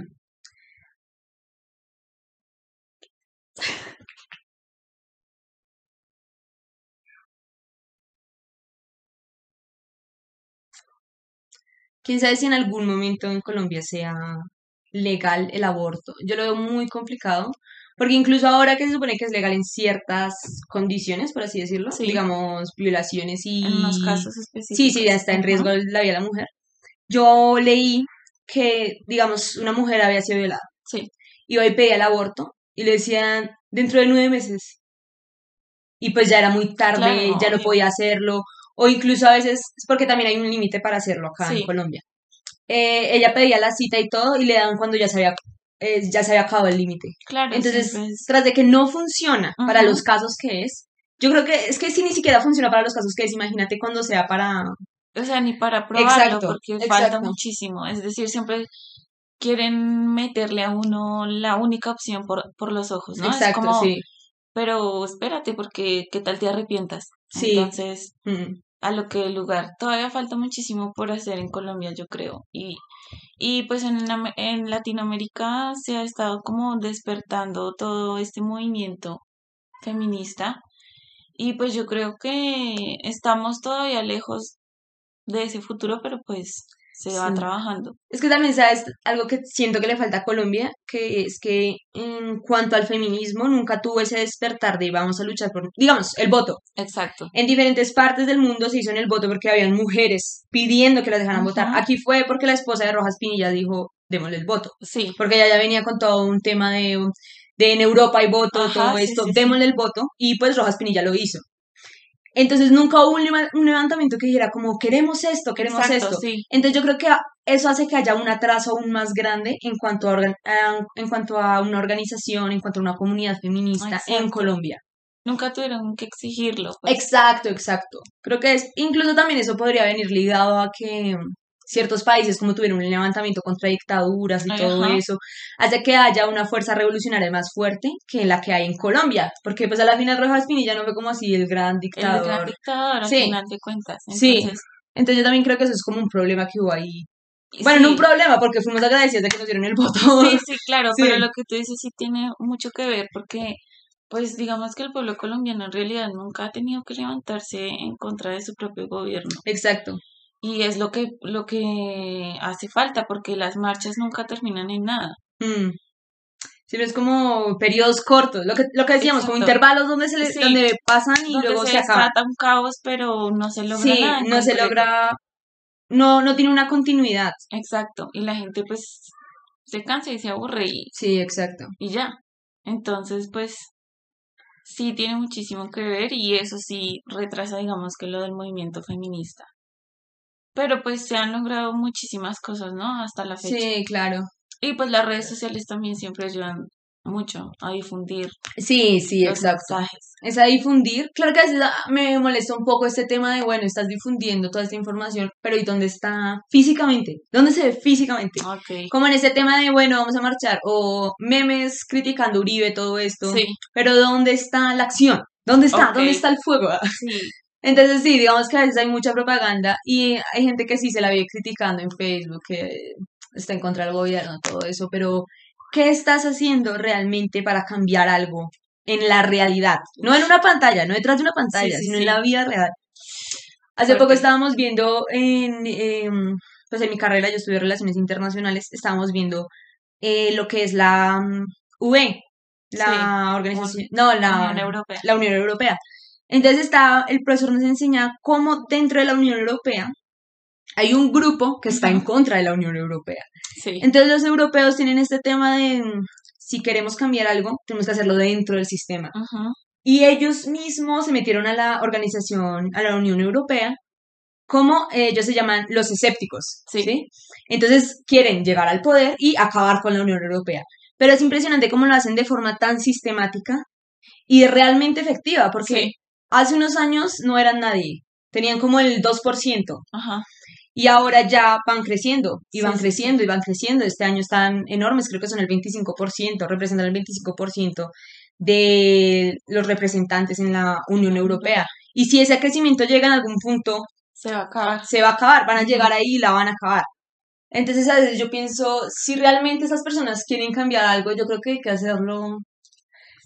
[SPEAKER 1] Quién sabe si en algún momento en Colombia sea legal el aborto. Yo lo veo muy complicado, porque incluso ahora que se supone que es legal en ciertas condiciones, por así decirlo,
[SPEAKER 2] Sí,
[SPEAKER 1] digamos violaciones
[SPEAKER 2] en
[SPEAKER 1] y
[SPEAKER 2] casos
[SPEAKER 1] sí, sí, ya
[SPEAKER 2] específicos.
[SPEAKER 1] está en riesgo la vida de la mujer. Yo leí que, digamos, una mujer había sido violada
[SPEAKER 2] Sí,
[SPEAKER 1] y hoy pedía el aborto y le decían dentro de nueve meses y pues ya era muy tarde,
[SPEAKER 2] claro,
[SPEAKER 1] ya no
[SPEAKER 2] obvio.
[SPEAKER 1] podía hacerlo o incluso a veces, porque también hay un límite para hacerlo acá en
[SPEAKER 2] Sí,
[SPEAKER 1] Colombia. Eh, ella pedía la cita y todo y le dan cuando ya se había, eh, ya se había acabado el límite.
[SPEAKER 2] claro,
[SPEAKER 1] Entonces,
[SPEAKER 2] siempre es.
[SPEAKER 1] tras de que no funciona para los casos que es, yo creo que es que si ni siquiera funciona para los casos que es, imagínate cuando sea para...
[SPEAKER 2] O sea, ni para probarlo,
[SPEAKER 1] Exacto,
[SPEAKER 2] porque falta muchísimo. Es decir, siempre quieren meterle a uno la única opción por, por los ojos, ¿no? Es
[SPEAKER 1] Exacto,
[SPEAKER 2] como
[SPEAKER 1] sí.
[SPEAKER 2] pero espérate porque qué tal te arrepientas.
[SPEAKER 1] Sí.
[SPEAKER 2] Entonces,
[SPEAKER 1] Mm.
[SPEAKER 2] a lo que el lugar. Todavía falta muchísimo por hacer en Colombia, yo creo. Y, y pues en, en Latinoamérica se ha estado como despertando todo este movimiento feminista. Y pues yo creo que estamos todavía lejos de ese futuro, pero pues se va
[SPEAKER 1] Sí.
[SPEAKER 2] trabajando.
[SPEAKER 1] Es que también, ¿sabes? Algo que siento que le falta a Colombia, que es que en cuanto al feminismo, nunca tuvo ese despertar de vamos a luchar por, digamos, el voto.
[SPEAKER 2] Exacto.
[SPEAKER 1] En diferentes partes del mundo se hizo en el voto porque habían mujeres pidiendo que las dejaran votar. Aquí fue porque la esposa de Rojas Pinilla dijo, démosle el voto.
[SPEAKER 2] Sí,
[SPEAKER 1] Porque ella ya venía con todo un tema de, de en Europa hay voto,
[SPEAKER 2] Ajá,
[SPEAKER 1] todo esto,
[SPEAKER 2] sí, sí.
[SPEAKER 1] démosle el voto. Y pues Rojas Pinilla lo hizo. Entonces nunca hubo un, leva- un levantamiento que dijera como queremos esto, queremos
[SPEAKER 2] exacto,
[SPEAKER 1] esto.
[SPEAKER 2] sí.
[SPEAKER 1] Entonces yo creo que eso hace que haya un atraso aún más grande en cuanto a, en cuanto a una organización, en cuanto a una comunidad feminista en. Colombia.
[SPEAKER 2] Nunca tuvieron que exigirlo. pues.
[SPEAKER 1] Exacto, exacto. Creo que es, incluso también eso podría venir ligado a que ciertos países como tuvieron un levantamiento contra dictaduras y todo eso, hace que haya una fuerza revolucionaria más fuerte que la que hay en Colombia. Porque pues a la final Rojas Pinilla no fue como así el gran
[SPEAKER 2] El
[SPEAKER 1] dictador.
[SPEAKER 2] gran dictador, al
[SPEAKER 1] Sí.
[SPEAKER 2] final de cuentas.
[SPEAKER 1] Sí.
[SPEAKER 2] Entonces,
[SPEAKER 1] Entonces yo también creo que eso es como un problema que hubo ahí. Bueno, no un problema, porque fuimos agradecidos de que nos dieron el voto.
[SPEAKER 2] Sí, sí, claro,
[SPEAKER 1] Sí.
[SPEAKER 2] pero lo que tú dices sí tiene mucho que ver porque, pues digamos que el pueblo colombiano en realidad nunca ha tenido que levantarse en contra de su propio gobierno
[SPEAKER 1] Exacto.
[SPEAKER 2] Y es lo que lo que hace falta porque las marchas nunca terminan en nada.
[SPEAKER 1] Mm. Siempre es como periodos cortos, lo que, lo que decíamos, como intervalos donde se le-
[SPEAKER 2] Sí.
[SPEAKER 1] donde pasan y
[SPEAKER 2] Donde
[SPEAKER 1] luego
[SPEAKER 2] se
[SPEAKER 1] se acaba.
[SPEAKER 2] un caos, pero no se logra
[SPEAKER 1] Sí,
[SPEAKER 2] nada
[SPEAKER 1] no se logra, no, no tiene una continuidad.
[SPEAKER 2] Exacto, y la gente pues se cansa y se aburre y,
[SPEAKER 1] Sí, exacto.
[SPEAKER 2] y ya. Entonces, pues sí tiene muchísimo que ver y eso sí retrasa, digamos, que lo del movimiento feminista. Pero pues se han logrado muchísimas cosas, ¿no? Hasta la fecha.
[SPEAKER 1] Sí, claro.
[SPEAKER 2] Y pues las redes sociales también siempre ayudan mucho a difundir
[SPEAKER 1] Sí, sí, exacto.
[SPEAKER 2] mensajes.
[SPEAKER 1] Es a difundir. Claro que a veces ah, me molesta un poco este tema de, bueno, estás difundiendo toda esta información, pero ¿y dónde está físicamente? ¿Dónde se ve físicamente?
[SPEAKER 2] Ok.
[SPEAKER 1] Como en ese tema de, bueno, vamos a marchar, o memes criticando Uribe, todo esto.
[SPEAKER 2] Sí,
[SPEAKER 1] Pero ¿dónde está la acción? ¿Dónde está? ¿Dónde está el fuego?
[SPEAKER 2] sí,
[SPEAKER 1] Entonces sí, digamos que a veces hay mucha propaganda y hay gente que sí se la vive criticando en Facebook, que está en contra del gobierno, todo eso, pero ¿qué estás haciendo realmente para cambiar algo en la realidad? No en una pantalla, no detrás de una pantalla,
[SPEAKER 2] sí,
[SPEAKER 1] sino
[SPEAKER 2] sí.
[SPEAKER 1] en la vida real. Hace poco estábamos viendo en, em, pues en mi carrera, yo estudié Relaciones Internacionales, estábamos viendo eh, lo que es la mm, UE, la organización, no, la
[SPEAKER 2] Unión Europea.
[SPEAKER 1] la Unión Europea. Entonces está, el profesor nos enseña cómo dentro de la Unión Europea hay un grupo que está en contra de la Unión Europea.
[SPEAKER 2] Sí,
[SPEAKER 1] Entonces los europeos tienen este tema de si queremos cambiar algo, tenemos que hacerlo dentro del sistema.
[SPEAKER 2] Ujú.
[SPEAKER 1] Y ellos mismos se metieron a la organización, a la Unión Europea, como ellos se llaman los escépticos,
[SPEAKER 2] Sí.
[SPEAKER 1] ¿sí? Entonces quieren llegar al poder y acabar con la Unión Europea. Pero es impresionante cómo lo hacen de forma tan sistemática y realmente efectiva, porque
[SPEAKER 2] Sí.
[SPEAKER 1] Hace unos años no eran nadie, tenían como el 2%.
[SPEAKER 2] Ajá.
[SPEAKER 1] Y ahora ya van creciendo, y van
[SPEAKER 2] sí, sí.
[SPEAKER 1] creciendo, y van creciendo. Este año están enormes, creo que son el 25%, representan el 25% de los representantes en la Unión Europea. Y si ese crecimiento llega en algún punto,
[SPEAKER 2] Se va a acabar.
[SPEAKER 1] se va a acabar, van a llegar ahí y la van a acabar. Entonces, a veces yo pienso, si realmente esas personas quieren cambiar algo, yo creo que hay que hacerlo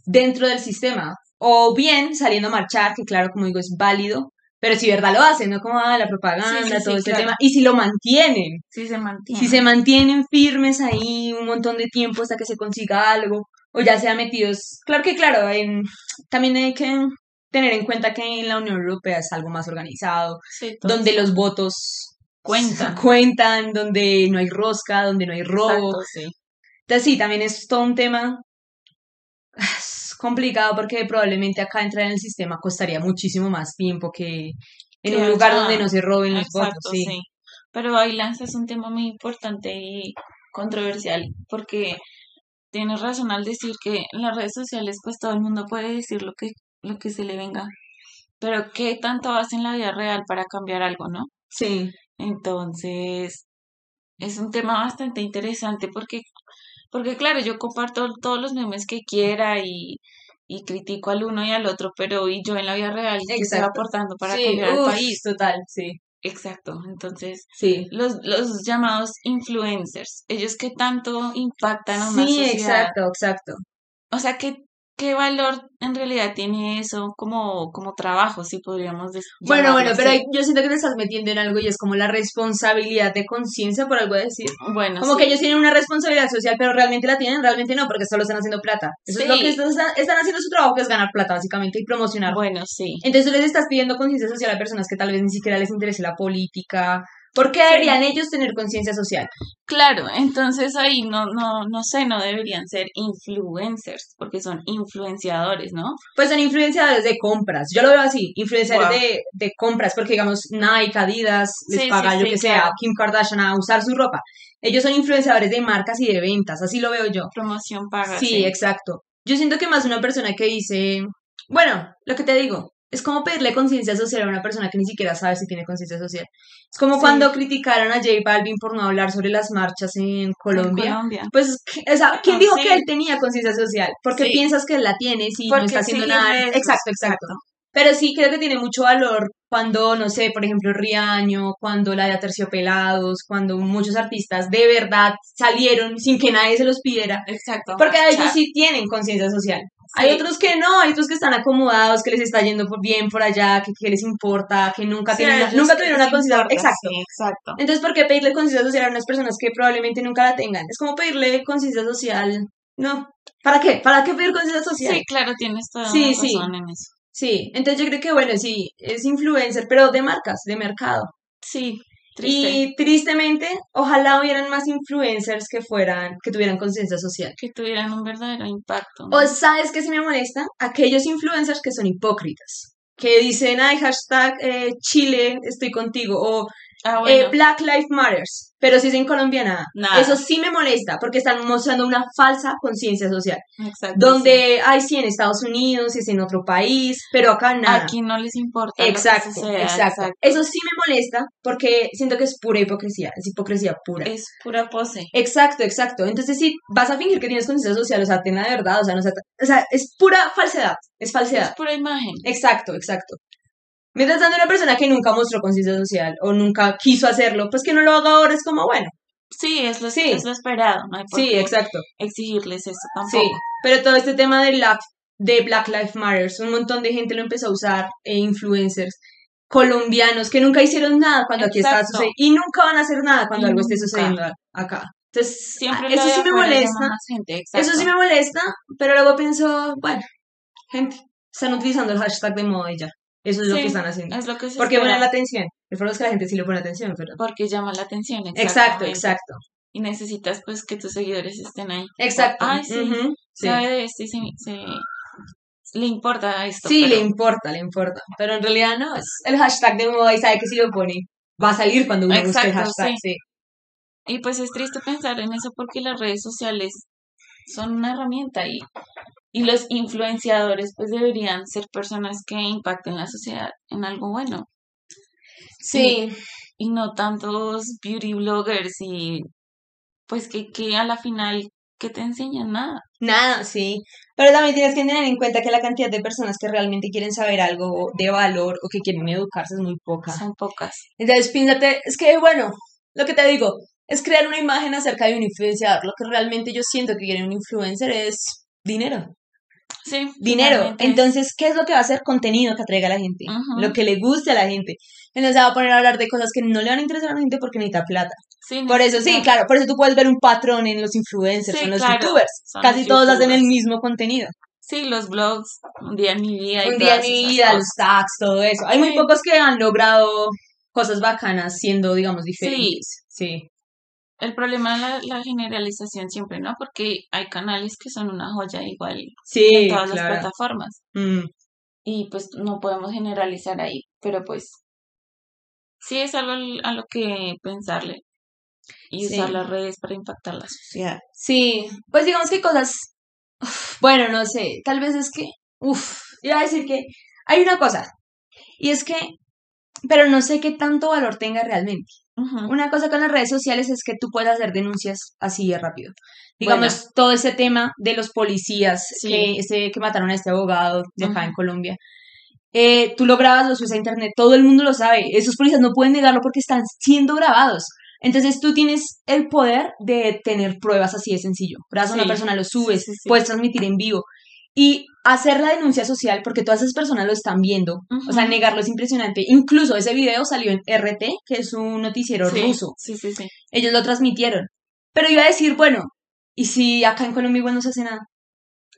[SPEAKER 1] dentro del sistema. O bien saliendo a marchar, que claro, como digo, es válido, pero si verdad lo hacen, no como ah, la propaganda,
[SPEAKER 2] Sí, sí,
[SPEAKER 1] todo
[SPEAKER 2] sí,
[SPEAKER 1] este
[SPEAKER 2] claro.
[SPEAKER 1] tema. Y si lo mantienen,
[SPEAKER 2] Sí se mantiene.
[SPEAKER 1] si se mantienen firmes ahí un montón de tiempo hasta que se consiga algo, o ya sea metidos, claro que claro, en, también hay que tener en cuenta que en la Unión Europea es algo más organizado, donde los votos
[SPEAKER 2] Cuentan.
[SPEAKER 1] cuentan, donde no hay rosca, donde no hay robo.
[SPEAKER 2] Exacto.
[SPEAKER 1] Entonces sí, también es todo un tema es complicado porque probablemente acá entrar en el sistema costaría muchísimo más tiempo que en
[SPEAKER 2] Que
[SPEAKER 1] un lugar
[SPEAKER 2] allá.
[SPEAKER 1] donde no se roben los
[SPEAKER 2] Exacto,
[SPEAKER 1] votos, sí.
[SPEAKER 2] sí. Pero ahí lanzas un tema muy importante y controversial, porque tienes razón al decir que en las redes sociales pues todo el mundo puede decir lo que, lo que se le venga, pero ¿qué tanto hace en la vida real para cambiar algo, no?
[SPEAKER 1] Sí,
[SPEAKER 2] Entonces, es un tema bastante interesante porque, porque claro, yo comparto todos los memes que quiera y, y critico al uno y al otro, pero y yo en la vida real qué estoy aportando para
[SPEAKER 1] Sí,
[SPEAKER 2] cambiar el
[SPEAKER 1] uf,
[SPEAKER 2] país.
[SPEAKER 1] total, sí.
[SPEAKER 2] Exacto. Entonces,
[SPEAKER 1] Sí.
[SPEAKER 2] los, los llamados influencers, ellos que tanto impactan a una
[SPEAKER 1] Sí,
[SPEAKER 2] sociedad.
[SPEAKER 1] exacto, exacto.
[SPEAKER 2] O sea, ¿qué, qué valor en realidad tiene eso como, como trabajo, si podríamos decir?
[SPEAKER 1] Bueno, bueno, pero yo siento que te estás metiendo en algo y es como la responsabilidad de conciencia, por algo decir.
[SPEAKER 2] Bueno,
[SPEAKER 1] Como
[SPEAKER 2] sí.
[SPEAKER 1] que ellos tienen una responsabilidad social, pero realmente la tienen, realmente no, porque solo están haciendo plata. Eso es lo
[SPEAKER 2] Sí.
[SPEAKER 1] que están, están haciendo su trabajo, que es ganar plata, básicamente, y promocionar.
[SPEAKER 2] Bueno, sí.
[SPEAKER 1] Entonces tú les estás pidiendo conciencia social a personas que tal vez ni siquiera les interese la política. ¿Por qué deberían ellos tener conciencia social?
[SPEAKER 2] Claro, entonces ahí no, no, no sé, no deberían ser influencers, porque son influenciadores, ¿no?
[SPEAKER 1] Pues son influenciadores de compras. Yo lo veo así, influenciadores
[SPEAKER 2] Wow.
[SPEAKER 1] de, de compras, porque digamos Nike, Adidas, les
[SPEAKER 2] Sí,
[SPEAKER 1] paga
[SPEAKER 2] sí, sí,
[SPEAKER 1] que sea,
[SPEAKER 2] claro.
[SPEAKER 1] Kim Kardashian a usar su ropa. Ellos son influenciadores de marcas y de ventas, así lo veo yo.
[SPEAKER 2] Promoción paga.
[SPEAKER 1] Sí, exacto. Yo siento que más una persona que dice, bueno, lo que te digo, es como pedirle conciencia social a una persona que ni siquiera sabe si tiene conciencia social. Es como
[SPEAKER 2] Sí.
[SPEAKER 1] cuando criticaron a J Balvin por no hablar sobre las marchas en
[SPEAKER 2] En
[SPEAKER 1] Colombia.
[SPEAKER 2] Colombia.
[SPEAKER 1] Pues, ¿qué- o sea, ¿quién
[SPEAKER 2] Ah,
[SPEAKER 1] dijo
[SPEAKER 2] sí.
[SPEAKER 1] que él tenía conciencia social? ¿Por qué
[SPEAKER 2] Sí.
[SPEAKER 1] piensas que él la tiene si no
[SPEAKER 2] Porque
[SPEAKER 1] está haciendo nada?
[SPEAKER 2] redes,
[SPEAKER 1] Exacto, exacto. Pero sí creo que tiene mucho valor cuando, no sé, por ejemplo, Riaño, cuando la de Aterciopelados, cuando muchos artistas de verdad salieron sin que nadie se los pidiera.
[SPEAKER 2] Exacto.
[SPEAKER 1] Porque ellos sí tienen conciencia social. Hay otros que no, hay otros que están acomodados, que les está yendo por bien por allá, que, que les importa, que nunca,
[SPEAKER 2] Sí,
[SPEAKER 1] tienen nunca tuvieron una conciencia Exacto.
[SPEAKER 2] sí, exacto.
[SPEAKER 1] Entonces, ¿por qué pedirle conciencia social a unas personas que probablemente nunca la tengan? Es como pedirle conciencia social. No. ¿Para qué? ¿Para qué pedir conciencia social?
[SPEAKER 2] Sí, claro, tienes toda
[SPEAKER 1] sí.
[SPEAKER 2] razón en eso.
[SPEAKER 1] Sí, entonces yo creo que bueno, sí, es influencer, pero de marcas, de mercado.
[SPEAKER 2] Sí, triste.
[SPEAKER 1] Y tristemente, ojalá hubieran más influencers que fueran, que tuvieran conciencia social.
[SPEAKER 2] Que tuvieran un verdadero impacto. ¿no?
[SPEAKER 1] O sabes que sí me molesta aquellos influencers que son hipócritas, que dicen, ay, hashtag eh, Chile, estoy contigo, o
[SPEAKER 2] ah,
[SPEAKER 1] eh. Black Lives Matters, pero si es en Colombia nada. Eso sí me molesta, porque están mostrando una falsa conciencia social,
[SPEAKER 2] Exacto.
[SPEAKER 1] donde, ay, sí, en Estados Unidos, es en otro país, pero acá
[SPEAKER 2] sí.
[SPEAKER 1] nada.
[SPEAKER 2] Aquí no les importa. lo que
[SPEAKER 1] Exacto,
[SPEAKER 2] suceda,
[SPEAKER 1] exacto. Eso sí me molesta porque siento que es pura hipocresía, es hipocresía pura.
[SPEAKER 2] Es pura pose.
[SPEAKER 1] Exacto, exacto. Entonces, si vas a fingir que tienes conciencia social, o sea, ten la verdad, o sea, no o sea, es pura falsedad, es falsedad.
[SPEAKER 2] Es pura imagen.
[SPEAKER 1] Exacto, exacto. Mientras tanto, una persona que nunca mostró conciencia social o nunca quiso hacerlo, pues que no lo haga ahora es como, bueno,
[SPEAKER 2] Sí, es lo,
[SPEAKER 1] Sí.
[SPEAKER 2] es lo esperado. No hay por
[SPEAKER 1] sí,
[SPEAKER 2] qué
[SPEAKER 1] exacto.
[SPEAKER 2] exigirles eso
[SPEAKER 1] Sí,
[SPEAKER 2] tampoco.
[SPEAKER 1] pero todo este tema de Black, de Black Lives Matter, un montón de gente lo empezó a usar, e influencers colombianos que nunca hicieron nada cuando aquí está
[SPEAKER 2] Exacto.
[SPEAKER 1] sucediendo y nunca van a hacer nada cuando
[SPEAKER 2] Y
[SPEAKER 1] algo esté sucediendo acá. Entonces,
[SPEAKER 2] Siempre
[SPEAKER 1] eso sí me molesta,
[SPEAKER 2] gente,
[SPEAKER 1] eso
[SPEAKER 2] exacto.
[SPEAKER 1] sí me molesta, pero luego pienso, bueno, gente, están utilizando el hashtag de moda y ya. Eso es lo
[SPEAKER 2] Sí,
[SPEAKER 1] que están haciendo.
[SPEAKER 2] Es lo que se
[SPEAKER 1] Porque
[SPEAKER 2] espera,
[SPEAKER 1] ponen la atención. El problema es que la gente sí le pone atención, pero...
[SPEAKER 2] porque llama la atención.
[SPEAKER 1] Exacto, exacto.
[SPEAKER 2] Y necesitas pues que tus seguidores estén ahí.
[SPEAKER 1] Exacto.
[SPEAKER 2] Ay, sí,
[SPEAKER 1] ujú, sí.
[SPEAKER 2] sabe de esto y se, se- le importa esto.
[SPEAKER 1] Sí, le importa, le importa. Pero en realidad no, es el hashtag de moda y sabe que si lo pone, va a salir cuando uno busque el
[SPEAKER 2] Exacto,
[SPEAKER 1] hashtag. Sí.
[SPEAKER 2] Y pues es triste pensar en eso porque las redes sociales son una herramienta y, y los influenciadores pues deberían ser personas que impacten la sociedad en algo bueno
[SPEAKER 1] Sí,
[SPEAKER 2] y no tantos beauty bloggers y pues que, que a la final que te enseñan nada.
[SPEAKER 1] nada, sí. Pero también tienes que tener en cuenta que la cantidad de personas que realmente quieren saber algo de valor o que quieren educarse es muy poca.
[SPEAKER 2] Son pocas.
[SPEAKER 1] Entonces, piénsate, es que bueno, lo que te digo, es crear una imagen acerca de un influenciador. Lo que realmente yo siento que quiere un influencer es dinero.
[SPEAKER 2] Sí.
[SPEAKER 1] dinero. Entonces, ¿qué es lo que va a hacer? Contenido que atraiga a la gente, lo que le guste a la gente. Entonces, se va a poner a hablar de cosas que no le van a interesar a la gente porque necesita plata.
[SPEAKER 2] Sí,
[SPEAKER 1] Por eso, sí, claro, por eso tú puedes ver un patrón en los influencers,
[SPEAKER 2] Sí,
[SPEAKER 1] en los
[SPEAKER 2] claro,
[SPEAKER 1] youtubers. Casi
[SPEAKER 2] los
[SPEAKER 1] todos hacen el mismo contenido.
[SPEAKER 2] Sí, los blogs, un día en mi vida. y
[SPEAKER 1] Un día en mi vida, los tags, todo eso. Hay muy pocos que han logrado cosas bacanas siendo, digamos, diferentes. Sí.
[SPEAKER 2] El problema es la, la generalización siempre, ¿no? Porque hay canales que son una joya igual
[SPEAKER 1] Sí,
[SPEAKER 2] en todas las plataformas.
[SPEAKER 1] Mm,
[SPEAKER 2] Y pues no podemos generalizar ahí, pero pues sí es algo al- a lo que pensarle y
[SPEAKER 1] Sí.
[SPEAKER 2] usar las redes para impactar la sociedad.
[SPEAKER 1] Sí, pues digamos que cosas, uf, bueno, no sé, tal vez es que, uff, iba a decir que hay una cosa, y es que, pero no sé qué tanto valor tenga realmente. Una cosa con las redes sociales es que tú puedes hacer denuncias así de rápido. Digamos, todo ese tema de los policías
[SPEAKER 2] Sí.
[SPEAKER 1] que, ese, que mataron a este abogado de acá en Colombia. Eh, tú lo grabas, lo subes a internet, todo el mundo lo sabe. Esos policías no pueden negarlo porque están siendo grabados. Entonces tú tienes el poder de tener pruebas así de sencillo. Grabas a una persona, lo subes,
[SPEAKER 2] sí.
[SPEAKER 1] puedes transmitir en vivo. Y hacer la denuncia social, porque todas esas personas lo están viendo. O sea, negarlo es impresionante. Incluso ese video salió en RT, que es un noticiero
[SPEAKER 2] Sí,
[SPEAKER 1] ruso.
[SPEAKER 2] Sí, sí, sí.
[SPEAKER 1] Ellos lo transmitieron. Pero iba a decir, bueno, ¿y si acá en Colombia igual no se hace nada?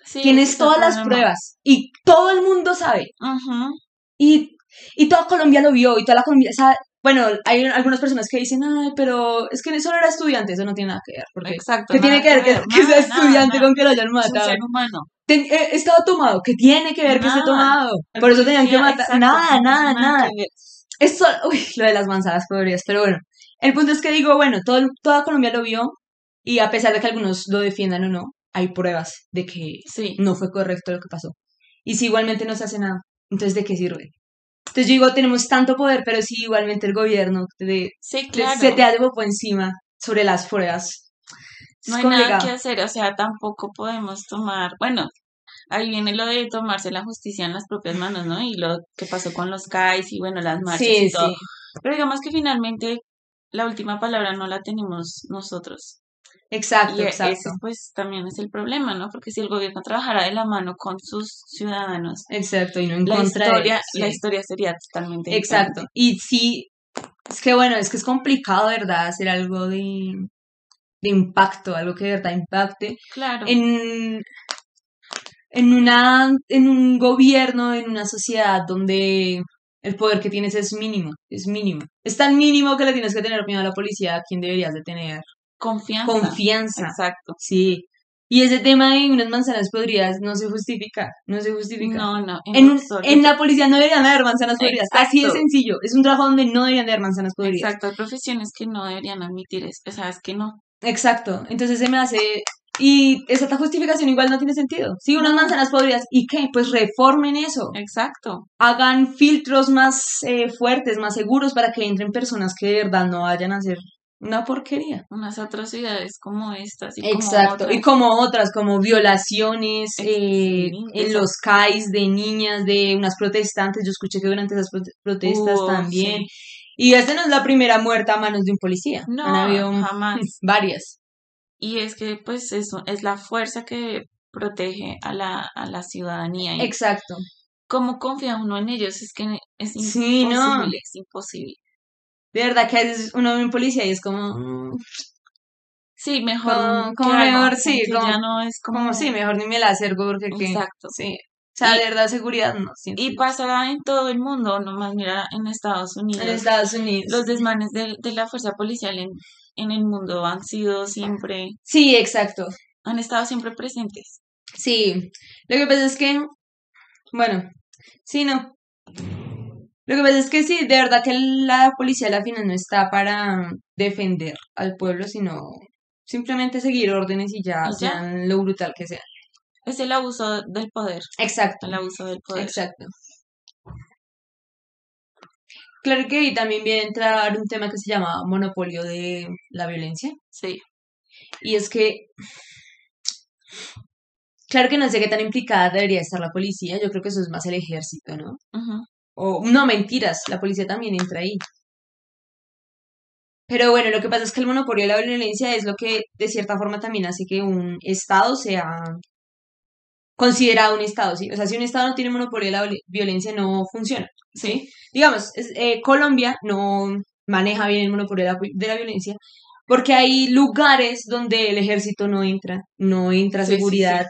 [SPEAKER 2] Sí,
[SPEAKER 1] Tienes todas las pruebas y todo el mundo sabe.
[SPEAKER 2] Ujú.
[SPEAKER 1] Y, y toda Colombia lo vio y toda la Colombia sabe. Bueno, hay algunas personas que dicen, ay, pero es que solo era estudiante, eso no tiene nada que ver. Porque,
[SPEAKER 2] Exacto.
[SPEAKER 1] ¿Qué tiene que ver que, que sea
[SPEAKER 2] nada,
[SPEAKER 1] estudiante
[SPEAKER 2] nada.
[SPEAKER 1] con que lo hayan
[SPEAKER 2] Es un
[SPEAKER 1] matado?
[SPEAKER 2] ser humano.
[SPEAKER 1] Ten- eh, estaba tomado, ¿qué tiene que ver que esté tomado? Por eso tenían que matar.
[SPEAKER 2] exacto,
[SPEAKER 1] Nada, nada, nada.
[SPEAKER 2] ver.
[SPEAKER 1] Es solo, uy, lo de las manzanas podrías, pero bueno. El punto es que digo, bueno, todo, toda Colombia lo vio y a pesar de que algunos lo defiendan o no, hay pruebas de que
[SPEAKER 2] Sí.
[SPEAKER 1] no fue correcto lo que pasó. Y si igualmente no se hace nada, entonces ¿de qué sirve? Entonces yo digo, tenemos tanto poder, pero si igualmente el gobierno de,
[SPEAKER 2] Sí, claro.
[SPEAKER 1] se te popo encima sobre las pruebas. Es
[SPEAKER 2] No hay nada que hacer, o sea, tampoco podemos tomar, bueno, ahí viene lo de tomarse la justicia en las propias manos, ¿no? Y lo que pasó con los CAIs y bueno, las marchas
[SPEAKER 1] Sí,
[SPEAKER 2] y todo.
[SPEAKER 1] sí,
[SPEAKER 2] Pero digamos que finalmente la última palabra no la tenemos nosotros.
[SPEAKER 1] Exacto,
[SPEAKER 2] Y e-
[SPEAKER 1] exacto.
[SPEAKER 2] ese pues también es el problema, ¿no? Porque si el gobierno trabajara de la mano con sus ciudadanos,
[SPEAKER 1] Exacto, y no en
[SPEAKER 2] la
[SPEAKER 1] contra de
[SPEAKER 2] historia,
[SPEAKER 1] ellos,
[SPEAKER 2] la
[SPEAKER 1] sí.
[SPEAKER 2] historia sería totalmente
[SPEAKER 1] Exacto.
[SPEAKER 2] diferente.
[SPEAKER 1] Y sí, es que bueno, es que es complicado, ¿verdad? Hacer algo de, de impacto, algo que de verdad impacte
[SPEAKER 2] Claro.
[SPEAKER 1] en, en una, en un gobierno, en una sociedad donde el poder que tienes es mínimo, es mínimo. Es tan mínimo que le tienes que tener miedo a la policía, a quien deberías de tener
[SPEAKER 2] Confianza.
[SPEAKER 1] confianza.
[SPEAKER 2] Exacto.
[SPEAKER 1] Sí. Y ese tema de unas manzanas podridas no se justifica, no se justifica.
[SPEAKER 2] No, no, en,
[SPEAKER 1] En, la policía no deberían haber manzanas podridas. Así de sencillo. Es un trabajo donde no deberían de haber manzanas podridas.
[SPEAKER 2] Exacto, hay profesiones que no deberían admitir eso, o sea, es que no.
[SPEAKER 1] Exacto. Entonces se me hace. Y esa justificación igual no tiene sentido. Sí, unas manzanas podridas. ¿Y qué? Pues reformen eso.
[SPEAKER 2] Exacto.
[SPEAKER 1] Hagan filtros más eh, fuertes, más seguros para que entren personas que de verdad no vayan a hacer una porquería.
[SPEAKER 2] Unas atrocidades como estas y como
[SPEAKER 1] Exacto.
[SPEAKER 2] otras.
[SPEAKER 1] Y como otras, como violaciones eh, en los CAIs de niñas, de unas protestantes. Yo escuché que durante esas prote- protestas también.
[SPEAKER 2] sí.
[SPEAKER 1] Y esta no es la primera muerta a manos de un policía.
[SPEAKER 2] No,
[SPEAKER 1] Han habido
[SPEAKER 2] jamás.
[SPEAKER 1] varias.
[SPEAKER 2] Y es que pues eso es la fuerza que protege a la, a la ciudadanía.
[SPEAKER 1] Exacto.
[SPEAKER 2] cómo confía uno en ellos es que es
[SPEAKER 1] Sí,
[SPEAKER 2] imposible,
[SPEAKER 1] no.
[SPEAKER 2] es imposible.
[SPEAKER 1] De verdad que a veces uno ve un policía y es como, mm,
[SPEAKER 2] Sí, mejor
[SPEAKER 1] Como-
[SPEAKER 2] algo,
[SPEAKER 1] mejor, sí, como-
[SPEAKER 2] ya no es como,
[SPEAKER 1] como sí, mejor ni me la acerco porque que,
[SPEAKER 2] Exacto.
[SPEAKER 1] sí. O sea,
[SPEAKER 2] Y-
[SPEAKER 1] de verdad seguridad no siento.
[SPEAKER 2] Y pasará en todo el mundo, nomás mira en Estados Unidos.
[SPEAKER 1] en Estados Unidos.
[SPEAKER 2] Los desmanes de, de la fuerza policial en, en el mundo han sido siempre,
[SPEAKER 1] Sí, exacto.
[SPEAKER 2] han estado siempre presentes.
[SPEAKER 1] Sí. Lo que pasa es que, bueno, sí, no. Lo que pasa es que sí, de verdad que la policía a la final no está para defender al pueblo, sino simplemente seguir órdenes y ya,
[SPEAKER 2] Y ya.
[SPEAKER 1] sean lo brutal que sea.
[SPEAKER 2] Es el abuso del poder,
[SPEAKER 1] Exacto.
[SPEAKER 2] el abuso del poder.
[SPEAKER 1] Exacto. Claro que ahí también viene a entrar un tema que se llama monopolio de la violencia.
[SPEAKER 2] Sí,
[SPEAKER 1] Y es que, claro que no sé qué tan implicada debería estar la policía. Yo creo que eso es más el ejército, ¿no? O, no, mentiras, la policía también entra ahí. Pero bueno, lo que pasa es que el monopolio de la violencia es lo que de cierta forma también hace que un Estado sea considerado un Estado, ¿sí? O sea, si un Estado no tiene monopolio de la viol- violencia, no funciona, ¿sí? Digamos, es- eh, Colombia no maneja bien el monopolio de la, de la violencia porque hay lugares donde el ejército no entra, no entra
[SPEAKER 2] Sí, sí,
[SPEAKER 1] seguridad,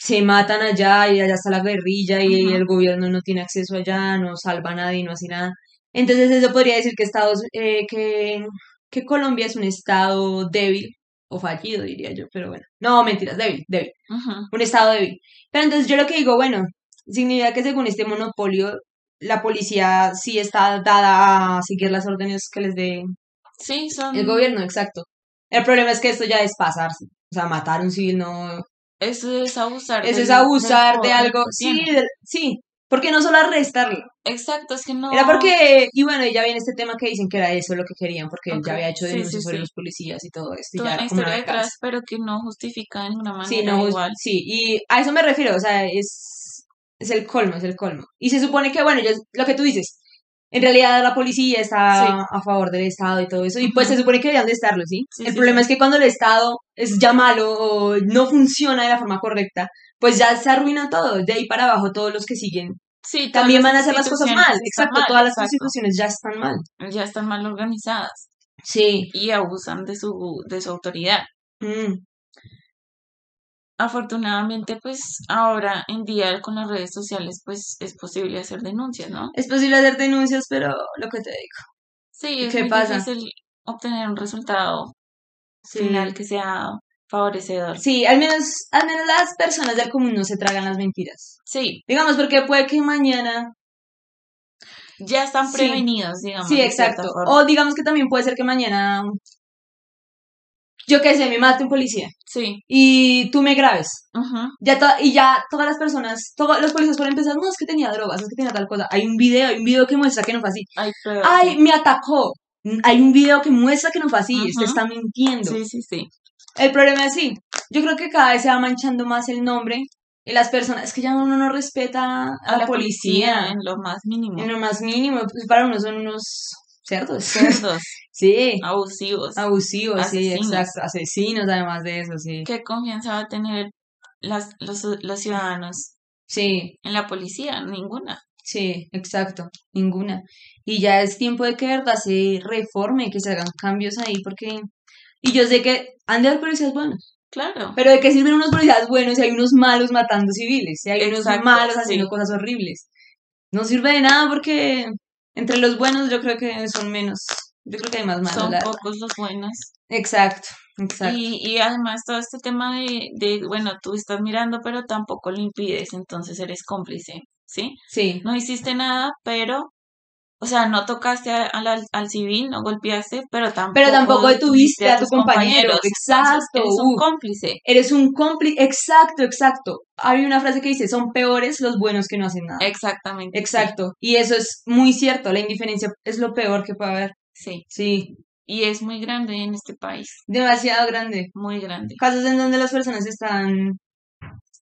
[SPEAKER 1] se matan allá y allá está la guerrilla y el gobierno no tiene acceso allá, no salva a nadie, no hace nada. Entonces eso podría decir que Estados, eh, que, que Colombia es un estado débil o fallido, diría yo, pero bueno. No, mentiras, débil, débil,
[SPEAKER 2] ujú.
[SPEAKER 1] un estado débil. Pero entonces yo lo que digo, bueno, significa que según este monopolio, la policía sí está dada a seguir las órdenes que les dé
[SPEAKER 2] Sí, son...
[SPEAKER 1] el gobierno, exacto. El problema es que esto ya es pasarse. O sea, matar a un civil no,
[SPEAKER 2] Eso es abusar.
[SPEAKER 1] eso es abusar de algo. Sí, sí. ¿Por qué no solo arrestarlo?
[SPEAKER 2] Exacto, es que no.
[SPEAKER 1] Era porque, y bueno, ya viene este tema que dicen que era eso lo que querían, porque él
[SPEAKER 2] Ok,
[SPEAKER 1] ya había hecho denuncias
[SPEAKER 2] sí,
[SPEAKER 1] sobre
[SPEAKER 2] sí.
[SPEAKER 1] los policías y todo esto, y
[SPEAKER 2] Toda
[SPEAKER 1] ya
[SPEAKER 2] una historia detrás, pero que no justifica de ninguna manera
[SPEAKER 1] Sí, no,
[SPEAKER 2] igual.
[SPEAKER 1] sí, y a eso me refiero, o sea, es, es el colmo, es el colmo. Y se supone que, bueno, yo, lo que tú dices, en realidad la policía está
[SPEAKER 2] Sí.
[SPEAKER 1] a favor del Estado y todo eso, y pues se supone que deberían de estarlo, ¿sí?
[SPEAKER 2] Sí,
[SPEAKER 1] el
[SPEAKER 2] sí,
[SPEAKER 1] problema es que cuando el Estado es ya malo o no funciona de la forma correcta, pues ya se arruina todo, de ahí para abajo todos los que siguen
[SPEAKER 2] Sí,
[SPEAKER 1] también van a hacer las cosas mal, exacto,
[SPEAKER 2] mal,
[SPEAKER 1] todas las
[SPEAKER 2] exacto.
[SPEAKER 1] instituciones ya están mal.
[SPEAKER 2] Ya están mal organizadas
[SPEAKER 1] Sí.
[SPEAKER 2] y abusan de su, de su autoridad.
[SPEAKER 1] Mm.
[SPEAKER 2] Afortunadamente, pues ahora en día con las redes sociales, pues es posible hacer denuncias, ¿no?
[SPEAKER 1] Es posible hacer denuncias, pero lo que te digo.
[SPEAKER 2] Sí,
[SPEAKER 1] ¿Y
[SPEAKER 2] es
[SPEAKER 1] qué
[SPEAKER 2] muy
[SPEAKER 1] pasa?
[SPEAKER 2] difícil obtener un resultado
[SPEAKER 1] Sí.
[SPEAKER 2] final que sea favorecedor.
[SPEAKER 1] Sí, al menos, al menos las personas del común no se tragan las mentiras.
[SPEAKER 2] Sí,
[SPEAKER 1] Digamos, porque puede que mañana.
[SPEAKER 2] ya están
[SPEAKER 1] Sí.
[SPEAKER 2] prevenidos, digamos.
[SPEAKER 1] Sí, exacto. O digamos que también puede ser que mañana. Yo qué sé, me mate un policía.
[SPEAKER 2] Sí,
[SPEAKER 1] Y tú me grabes.
[SPEAKER 2] ujú,
[SPEAKER 1] Ya to- y ya todas las personas, todos los policías pueden empezar, no, es que tenía drogas, es que tenía tal cosa. Hay un video, hay un video que muestra que no fue así.
[SPEAKER 2] hay pruebas.
[SPEAKER 1] Ay, me atacó. Hay un video que muestra que no fue así, este
[SPEAKER 2] Ujú.
[SPEAKER 1] está mintiendo.
[SPEAKER 2] Sí, sí, sí.
[SPEAKER 1] El problema es sí, yo creo que cada vez se va manchando más el nombre y las personas, es que ya uno no respeta a,
[SPEAKER 2] A
[SPEAKER 1] la, policía,
[SPEAKER 2] en lo más mínimo.
[SPEAKER 1] en lo más mínimo, pues para uno son unos cerdos.
[SPEAKER 2] Cerdos,
[SPEAKER 1] sí,
[SPEAKER 2] abusivos.
[SPEAKER 1] abusivos, sí,
[SPEAKER 2] Asesinos.
[SPEAKER 1] exacto, asesinos además de eso, sí.
[SPEAKER 2] ¿Qué confianza va a tener las, los, los ciudadanos
[SPEAKER 1] Sí,
[SPEAKER 2] en la policía? Ninguna.
[SPEAKER 1] sí, exacto, ninguna. Y ya es tiempo de que de verdad se reforme, que se hagan cambios ahí, porque... Y yo sé que han de haber policías buenos.
[SPEAKER 2] Claro.
[SPEAKER 1] Pero ¿de qué sirven unos policías buenos si hay unos malos matando civiles? Si hay unos malos
[SPEAKER 2] sí.
[SPEAKER 1] haciendo cosas horribles. No sirve de nada porque entre los buenos yo creo que son menos. Yo creo que hay más malos.
[SPEAKER 2] Son
[SPEAKER 1] la
[SPEAKER 2] pocos los buenos.
[SPEAKER 1] Exacto, exacto.
[SPEAKER 2] Y, y además todo este tema de, de, bueno, tú estás mirando, pero tampoco lo impides, entonces eres cómplice, ¿sí?
[SPEAKER 1] Sí,
[SPEAKER 2] No hiciste nada, pero, o sea, no tocaste a- al, al, al civil, no golpeaste, pero tampoco
[SPEAKER 1] Pero tampoco detuviste a tu
[SPEAKER 2] tus
[SPEAKER 1] compañero, exacto,
[SPEAKER 2] eres un
[SPEAKER 1] uf.
[SPEAKER 2] cómplice.
[SPEAKER 1] eres un cómplice. Exacto, exacto. Hay una frase que dice, son peores los buenos que no hacen nada.
[SPEAKER 2] Exactamente. sí,
[SPEAKER 1] Exacto. Y eso es muy cierto. La indiferencia es lo peor que puede haber.
[SPEAKER 2] Sí.
[SPEAKER 1] Sí,
[SPEAKER 2] Y es muy grande en este país,
[SPEAKER 1] demasiado grande.
[SPEAKER 2] muy grande.
[SPEAKER 1] casos en donde las personas están,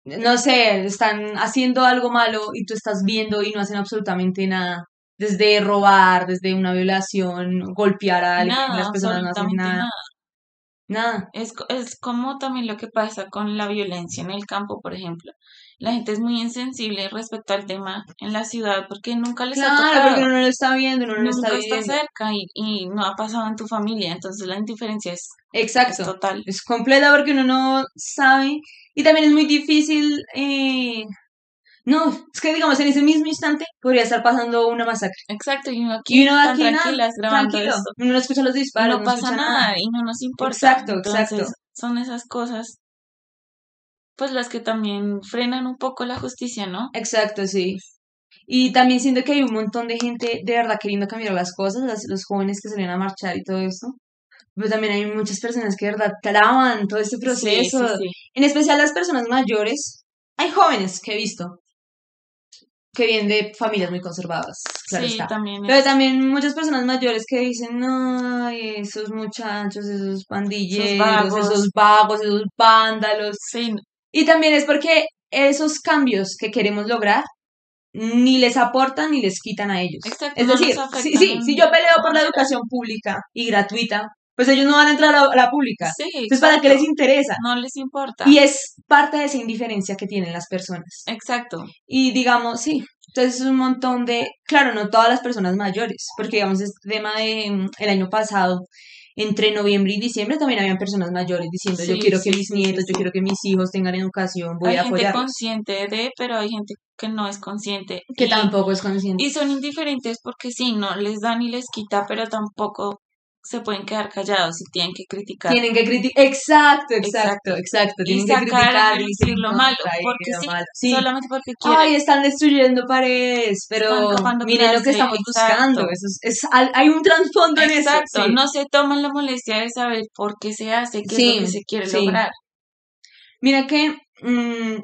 [SPEAKER 1] no sé, están haciendo algo malo y tú estás viendo y no hacen absolutamente nada. Desde robar, desde una violación, golpear a alguien,
[SPEAKER 2] Nada,
[SPEAKER 1] las personas no hacen nada.
[SPEAKER 2] nada.
[SPEAKER 1] Nada.
[SPEAKER 2] Es, es como también lo que pasa con la violencia en el campo, por ejemplo. La gente es muy insensible respecto al tema en la ciudad porque nunca les ha
[SPEAKER 1] Claro,
[SPEAKER 2] tocado,
[SPEAKER 1] porque uno no lo está viendo, uno no lo está
[SPEAKER 2] nunca está cerca y, y no ha pasado en tu familia, entonces la indiferencia es, es
[SPEAKER 1] Exacto.
[SPEAKER 2] total.
[SPEAKER 1] Es completa porque uno no sabe. Y también es muy difícil. eh, No, es que digamos en ese mismo instante podría estar pasando una masacre.
[SPEAKER 2] Exacto, y uno aquí
[SPEAKER 1] Y uno
[SPEAKER 2] tan
[SPEAKER 1] aquí nada,
[SPEAKER 2] tranquilas grabando
[SPEAKER 1] tranquilo.
[SPEAKER 2] esto.
[SPEAKER 1] Uno no escucha los disparos,
[SPEAKER 2] no pasa nada y no nos importa.
[SPEAKER 1] Exacto,
[SPEAKER 2] Entonces,
[SPEAKER 1] exacto.
[SPEAKER 2] son esas cosas, pues las que también frenan un poco la justicia, ¿no?
[SPEAKER 1] Exacto, sí. Y también siento que hay un montón de gente de verdad queriendo cambiar las cosas, las- los jóvenes que salen a marchar y todo eso. Pero también hay muchas personas que de verdad traban todo este
[SPEAKER 2] Sí, sí,
[SPEAKER 1] proceso.
[SPEAKER 2] sí.
[SPEAKER 1] En especial las personas mayores. Hay jóvenes que he visto que vienen de familias muy conservadas, claro
[SPEAKER 2] Sí,
[SPEAKER 1] está.
[SPEAKER 2] también
[SPEAKER 1] Pero también muchas personas mayores que dicen, ay, esos muchachos, esos pandilleros,
[SPEAKER 2] vagos".
[SPEAKER 1] esos vagos, esos vándalos.
[SPEAKER 2] sí,
[SPEAKER 1] Y también es porque esos cambios que queremos lograr ni les aportan ni les quitan a ellos.
[SPEAKER 2] Exacto,
[SPEAKER 1] es
[SPEAKER 2] no
[SPEAKER 1] decir,
[SPEAKER 2] afectan
[SPEAKER 1] sí, si yo peleo por la educación pública y gratuita, pues ellos no van a entrar a la, a la pública.
[SPEAKER 2] Sí,
[SPEAKER 1] Entonces, ¿para qué les interesa?
[SPEAKER 2] No les importa.
[SPEAKER 1] Y es parte de esa indiferencia que tienen las personas.
[SPEAKER 2] Exacto.
[SPEAKER 1] Y digamos, sí, entonces es un montón de, claro, no todas las personas mayores, porque digamos, este tema de mm, el año pasado, entre noviembre y diciembre también habían personas mayores diciendo, yo
[SPEAKER 2] Sí,
[SPEAKER 1] quiero que
[SPEAKER 2] sí,
[SPEAKER 1] mis
[SPEAKER 2] sí,
[SPEAKER 1] nietos, yo quiero que mis hijos tengan educación, voy
[SPEAKER 2] hay
[SPEAKER 1] a
[SPEAKER 2] gente
[SPEAKER 1] apoyarlos.
[SPEAKER 2] consciente de, pero hay gente que no es consciente.
[SPEAKER 1] Que
[SPEAKER 2] y,
[SPEAKER 1] tampoco es consciente.
[SPEAKER 2] y son indiferentes porque sí, no les da ni les quita, pero tampoco se pueden quedar callados y tienen que criticar.
[SPEAKER 1] Tienen que criticar, exacto, exacto,
[SPEAKER 2] Exacto.
[SPEAKER 1] exacto,
[SPEAKER 2] y
[SPEAKER 1] tienen que
[SPEAKER 2] sacar
[SPEAKER 1] criticar
[SPEAKER 2] y
[SPEAKER 1] y
[SPEAKER 2] decir lo malo, porque sí,
[SPEAKER 1] malo. Sí.
[SPEAKER 2] solamente porque quieren.
[SPEAKER 1] Ay, están destruyendo paredes, pero miren lo que estamos buscando. Eso es, es- hay un trasfondo en eso.
[SPEAKER 2] Exacto,
[SPEAKER 1] sí.
[SPEAKER 2] no se toman la molestia de saber por qué se hace, qué es lo que se quiere
[SPEAKER 1] sí.
[SPEAKER 2] lograr.
[SPEAKER 1] Mira que mm,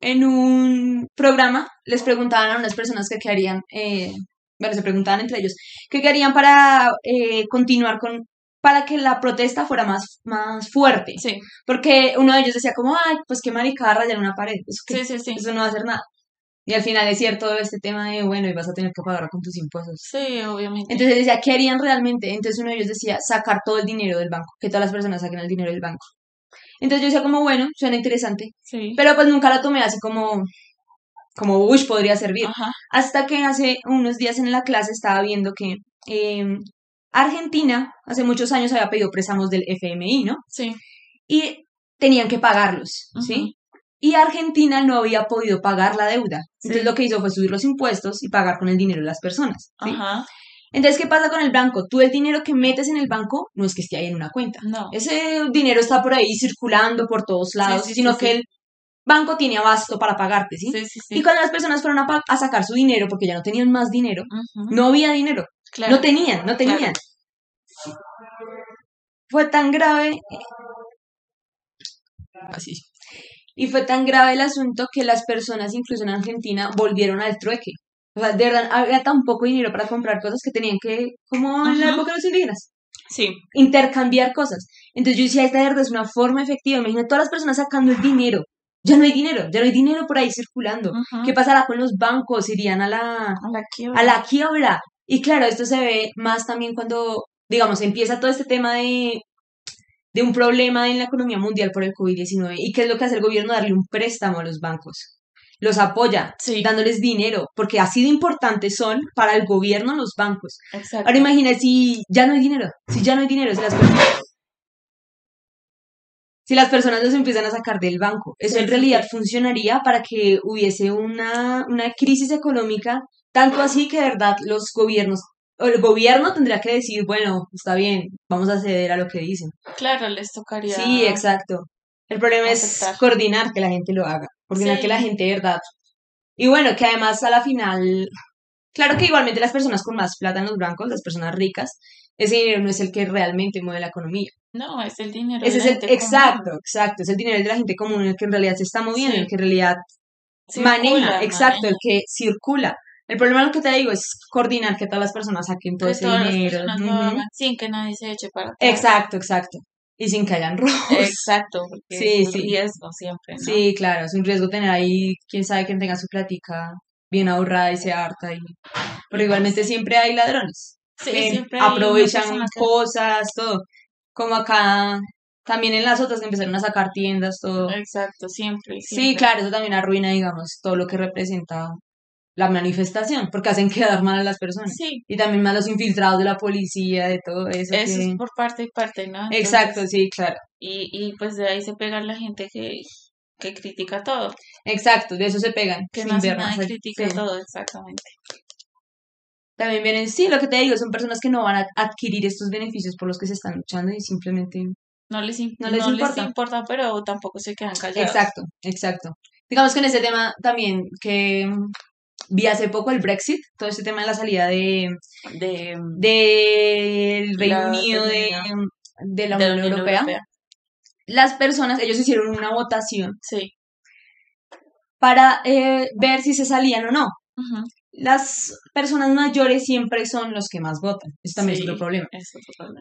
[SPEAKER 1] en un programa les preguntaban a unas personas que qué harían, eh, bueno, se preguntaban entre ellos, qué harían para eh, continuar con, para que la protesta fuera más, más fuerte.
[SPEAKER 2] Sí,
[SPEAKER 1] Porque uno de ellos decía como, ay, pues qué maricada rayar una pared, eso, qué-
[SPEAKER 2] sí, sí, sí.
[SPEAKER 1] eso no va a hacer nada. Y al final es cierto este tema de, bueno, y vas a tener que pagar con tus impuestos.
[SPEAKER 2] Sí, obviamente.
[SPEAKER 1] Entonces decía, ¿qué harían realmente? Entonces uno de ellos decía, sacar todo el dinero del banco, que todas las personas saquen el dinero del banco. Entonces yo decía como, bueno, suena interesante,
[SPEAKER 2] Sí.
[SPEAKER 1] pero pues nunca la tomé así como, como, uy, podría servir.
[SPEAKER 2] Ajá.
[SPEAKER 1] Hasta que hace unos días en la clase estaba viendo que eh, Argentina hace muchos años había pedido préstamos del FMI, ¿no?
[SPEAKER 2] Sí.
[SPEAKER 1] Y tenían que pagarlos, ¿sí? Y Argentina no había podido pagar la deuda. Entonces lo que hizo fue subir los impuestos y pagar con el dinero de las personas, ¿sí?
[SPEAKER 2] Ajá.
[SPEAKER 1] Entonces, ¿qué pasa con el banco? Tú el dinero que metes en el banco no es que esté ahí en una cuenta.
[SPEAKER 2] No.
[SPEAKER 1] Ese dinero está por ahí circulando por todos lados,
[SPEAKER 2] sí,
[SPEAKER 1] sino
[SPEAKER 2] sí,
[SPEAKER 1] que el banco tiene abasto para pagarte, ¿sí?
[SPEAKER 2] Sí, sí, sí.
[SPEAKER 1] Y cuando las personas fueron a, sacar su dinero porque ya no tenían más dinero, no había dinero.
[SPEAKER 2] Claro.
[SPEAKER 1] No tenían, no tenían. Fue tan grave. Así. Y fue tan grave el asunto que las personas, incluso en Argentina, volvieron al trueque. O sea, de verdad, había tan poco dinero para comprar cosas que tenían que, como en la época de los indígenas,
[SPEAKER 2] Sí.
[SPEAKER 1] intercambiar cosas. Entonces yo decía, esta de verdad es una forma efectiva. Imagina todas las personas sacando el dinero. Ya no hay dinero, ya no hay dinero por ahí circulando.
[SPEAKER 2] Ujú.
[SPEAKER 1] ¿Qué pasará con los bancos? Irían a la,
[SPEAKER 2] A la quiebra.
[SPEAKER 1] a la quiebra. Y claro, esto se ve más también cuando, digamos, empieza todo este tema de, de un problema en la economía mundial por el COVID-19. ¿Y qué es lo que hace el gobierno? Darle un préstamo a los bancos. Los apoya,
[SPEAKER 2] Sí.
[SPEAKER 1] dándoles dinero, porque así de importantes son para el gobierno los bancos.
[SPEAKER 2] Exacto.
[SPEAKER 1] Ahora imagina si ya no hay dinero, si ya no hay dinero, si las personas... Si las personas los empiezan a sacar del banco, eso
[SPEAKER 2] Sí,
[SPEAKER 1] en realidad
[SPEAKER 2] sí.
[SPEAKER 1] funcionaría para que hubiese una, una crisis económica, tanto así que de verdad los gobiernos, o el gobierno tendría que decir, bueno, está bien, vamos a ceder a lo que dicen.
[SPEAKER 2] Claro, les tocaría.
[SPEAKER 1] Sí, exacto. El problema es coordinar que la gente lo haga, coordinar
[SPEAKER 2] Sí.
[SPEAKER 1] que la gente de verdad. Y bueno, que además a la final, claro que igualmente las personas con más plata en los bancos, las personas ricas, ese dinero no es el que realmente mueve la economía.
[SPEAKER 2] No, es el dinero.
[SPEAKER 1] Ese
[SPEAKER 2] de
[SPEAKER 1] es
[SPEAKER 2] la
[SPEAKER 1] el,
[SPEAKER 2] gente común.
[SPEAKER 1] exacto, exacto, es el dinero de la gente común, el que en realidad se está moviendo,
[SPEAKER 2] Sí.
[SPEAKER 1] el que en realidad
[SPEAKER 2] Circula,
[SPEAKER 1] maneja, exacto, el
[SPEAKER 2] maneja.
[SPEAKER 1] que circula. El problema, lo que te digo, es coordinar que todas las personas saquen todo
[SPEAKER 2] Que
[SPEAKER 1] ese
[SPEAKER 2] todas las
[SPEAKER 1] dinero. Ujú.
[SPEAKER 2] hagan sin que nadie se eche para atrás.
[SPEAKER 1] Exacto, exacto. Y sin que hayan robos.
[SPEAKER 2] Exacto, porque
[SPEAKER 1] Sí,
[SPEAKER 2] es un
[SPEAKER 1] sí.
[SPEAKER 2] riesgo siempre, ¿no?
[SPEAKER 1] Sí, claro, es un riesgo tener ahí, quién sabe quién tenga su platica bien ahorrada y se harta. Y... Pero igualmente siempre hay ladrones
[SPEAKER 2] Sí, una
[SPEAKER 1] aprovechan
[SPEAKER 2] que-
[SPEAKER 1] cosas, todo. Como acá, también en las otras que empezaron a sacar tiendas, todo.
[SPEAKER 2] Exacto, siempre.
[SPEAKER 1] Sí,
[SPEAKER 2] siempre.
[SPEAKER 1] claro, eso también arruina, digamos, todo lo que representa la manifestación, porque hacen quedar mal a las personas.
[SPEAKER 2] Sí,
[SPEAKER 1] Y también más los infiltrados de la policía, de todo eso.
[SPEAKER 2] eso
[SPEAKER 1] que-
[SPEAKER 2] es por parte y parte, ¿no? Entonces,
[SPEAKER 1] Exacto, sí, claro.
[SPEAKER 2] Y, y pues de ahí se pega la gente que, que critica todo,
[SPEAKER 1] Exacto, de eso se pegan.
[SPEAKER 2] que no hace nada critica
[SPEAKER 1] Sí.
[SPEAKER 2] todo, exactamente.
[SPEAKER 1] También vienen, sí, lo que te digo, son personas que no van a adquirir estos beneficios por los que se están luchando y simplemente...
[SPEAKER 2] No les,
[SPEAKER 1] No
[SPEAKER 2] no
[SPEAKER 1] les
[SPEAKER 2] les
[SPEAKER 1] importa.
[SPEAKER 2] importa, pero tampoco se quedan callados.
[SPEAKER 1] Exacto, exacto. Digamos que en ese tema también que mm, vi hace poco el Brexit, todo este tema de la salida de
[SPEAKER 2] De,
[SPEAKER 1] del Reino Unido de,
[SPEAKER 2] Reino
[SPEAKER 1] de la Unión Europea, las personas, ellos hicieron una votación
[SPEAKER 2] Sí.
[SPEAKER 1] para eh, ver si se salían o no. Las personas mayores siempre son los que más votan. Eso también
[SPEAKER 2] Sí,
[SPEAKER 1] es otro problema.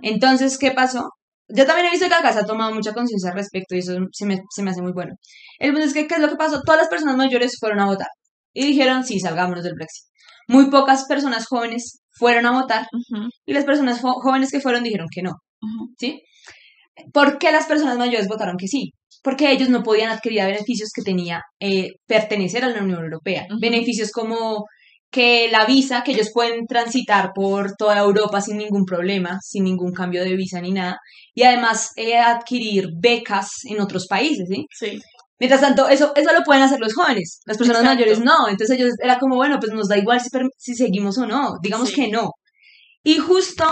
[SPEAKER 1] Entonces, ¿qué pasó? Yo también he visto que acá se ha tomado mucha conciencia al respecto y eso se me, se me hace muy bueno. El punto es que, ¿qué es lo que pasó? Todas las personas mayores fueron a votar y dijeron, sí, salgámonos del Brexit. Muy pocas personas jóvenes fueron a votar y las personas jóvenes que fueron dijeron que no. ¿sí? ¿Por qué las personas mayores votaron que sí? Porque ellos no podían adquirir beneficios que tenía eh, pertenecer a la Unión Europea. Beneficios como que la visa, que ellos pueden transitar por toda Europa sin ningún problema, sin ningún cambio de visa ni nada, y además eh, adquirir becas en otros países, ¿sí?
[SPEAKER 2] Sí,
[SPEAKER 1] Mientras tanto, eso, eso lo pueden hacer los jóvenes, las personas
[SPEAKER 2] Exacto.
[SPEAKER 1] mayores no, entonces ellos era como, bueno, pues nos da igual si, si seguimos o no, digamos
[SPEAKER 2] Sí.
[SPEAKER 1] que no. Y justo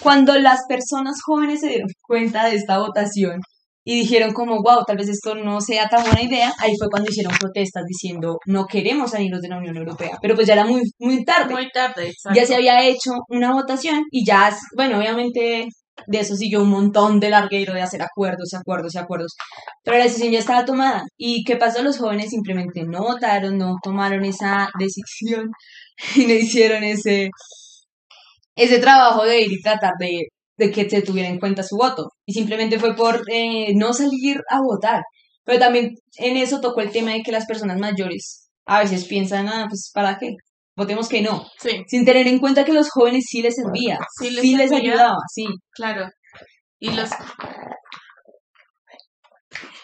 [SPEAKER 1] cuando las personas jóvenes se dieron cuenta de esta votación y dijeron como, wow, tal vez esto no sea tan buena idea, ahí fue cuando hicieron protestas diciendo, no queremos salirnos de la Unión Europea, pero pues ya era muy, muy tarde.
[SPEAKER 2] muy tarde, exacto.
[SPEAKER 1] Ya se había hecho una votación y ya, bueno, obviamente de eso siguió un montón de larguero de hacer acuerdos y acuerdos y acuerdos. Pero la decisión ya estaba tomada. ¿Y qué pasó? Los jóvenes simplemente no votaron, no tomaron esa decisión y no hicieron ese, ese trabajo de ir y tratar de, de que se tuviera en cuenta su voto. Y simplemente fue por eh, no salir a votar. Pero también en eso tocó el tema de que las personas mayores a veces piensan, ah, pues ¿para qué? Votemos que no.
[SPEAKER 2] Sí,
[SPEAKER 1] Sin tener en cuenta que los jóvenes sí les servía,
[SPEAKER 2] Sí
[SPEAKER 1] sí
[SPEAKER 2] les
[SPEAKER 1] ayudaba, sí.
[SPEAKER 2] claro. Y los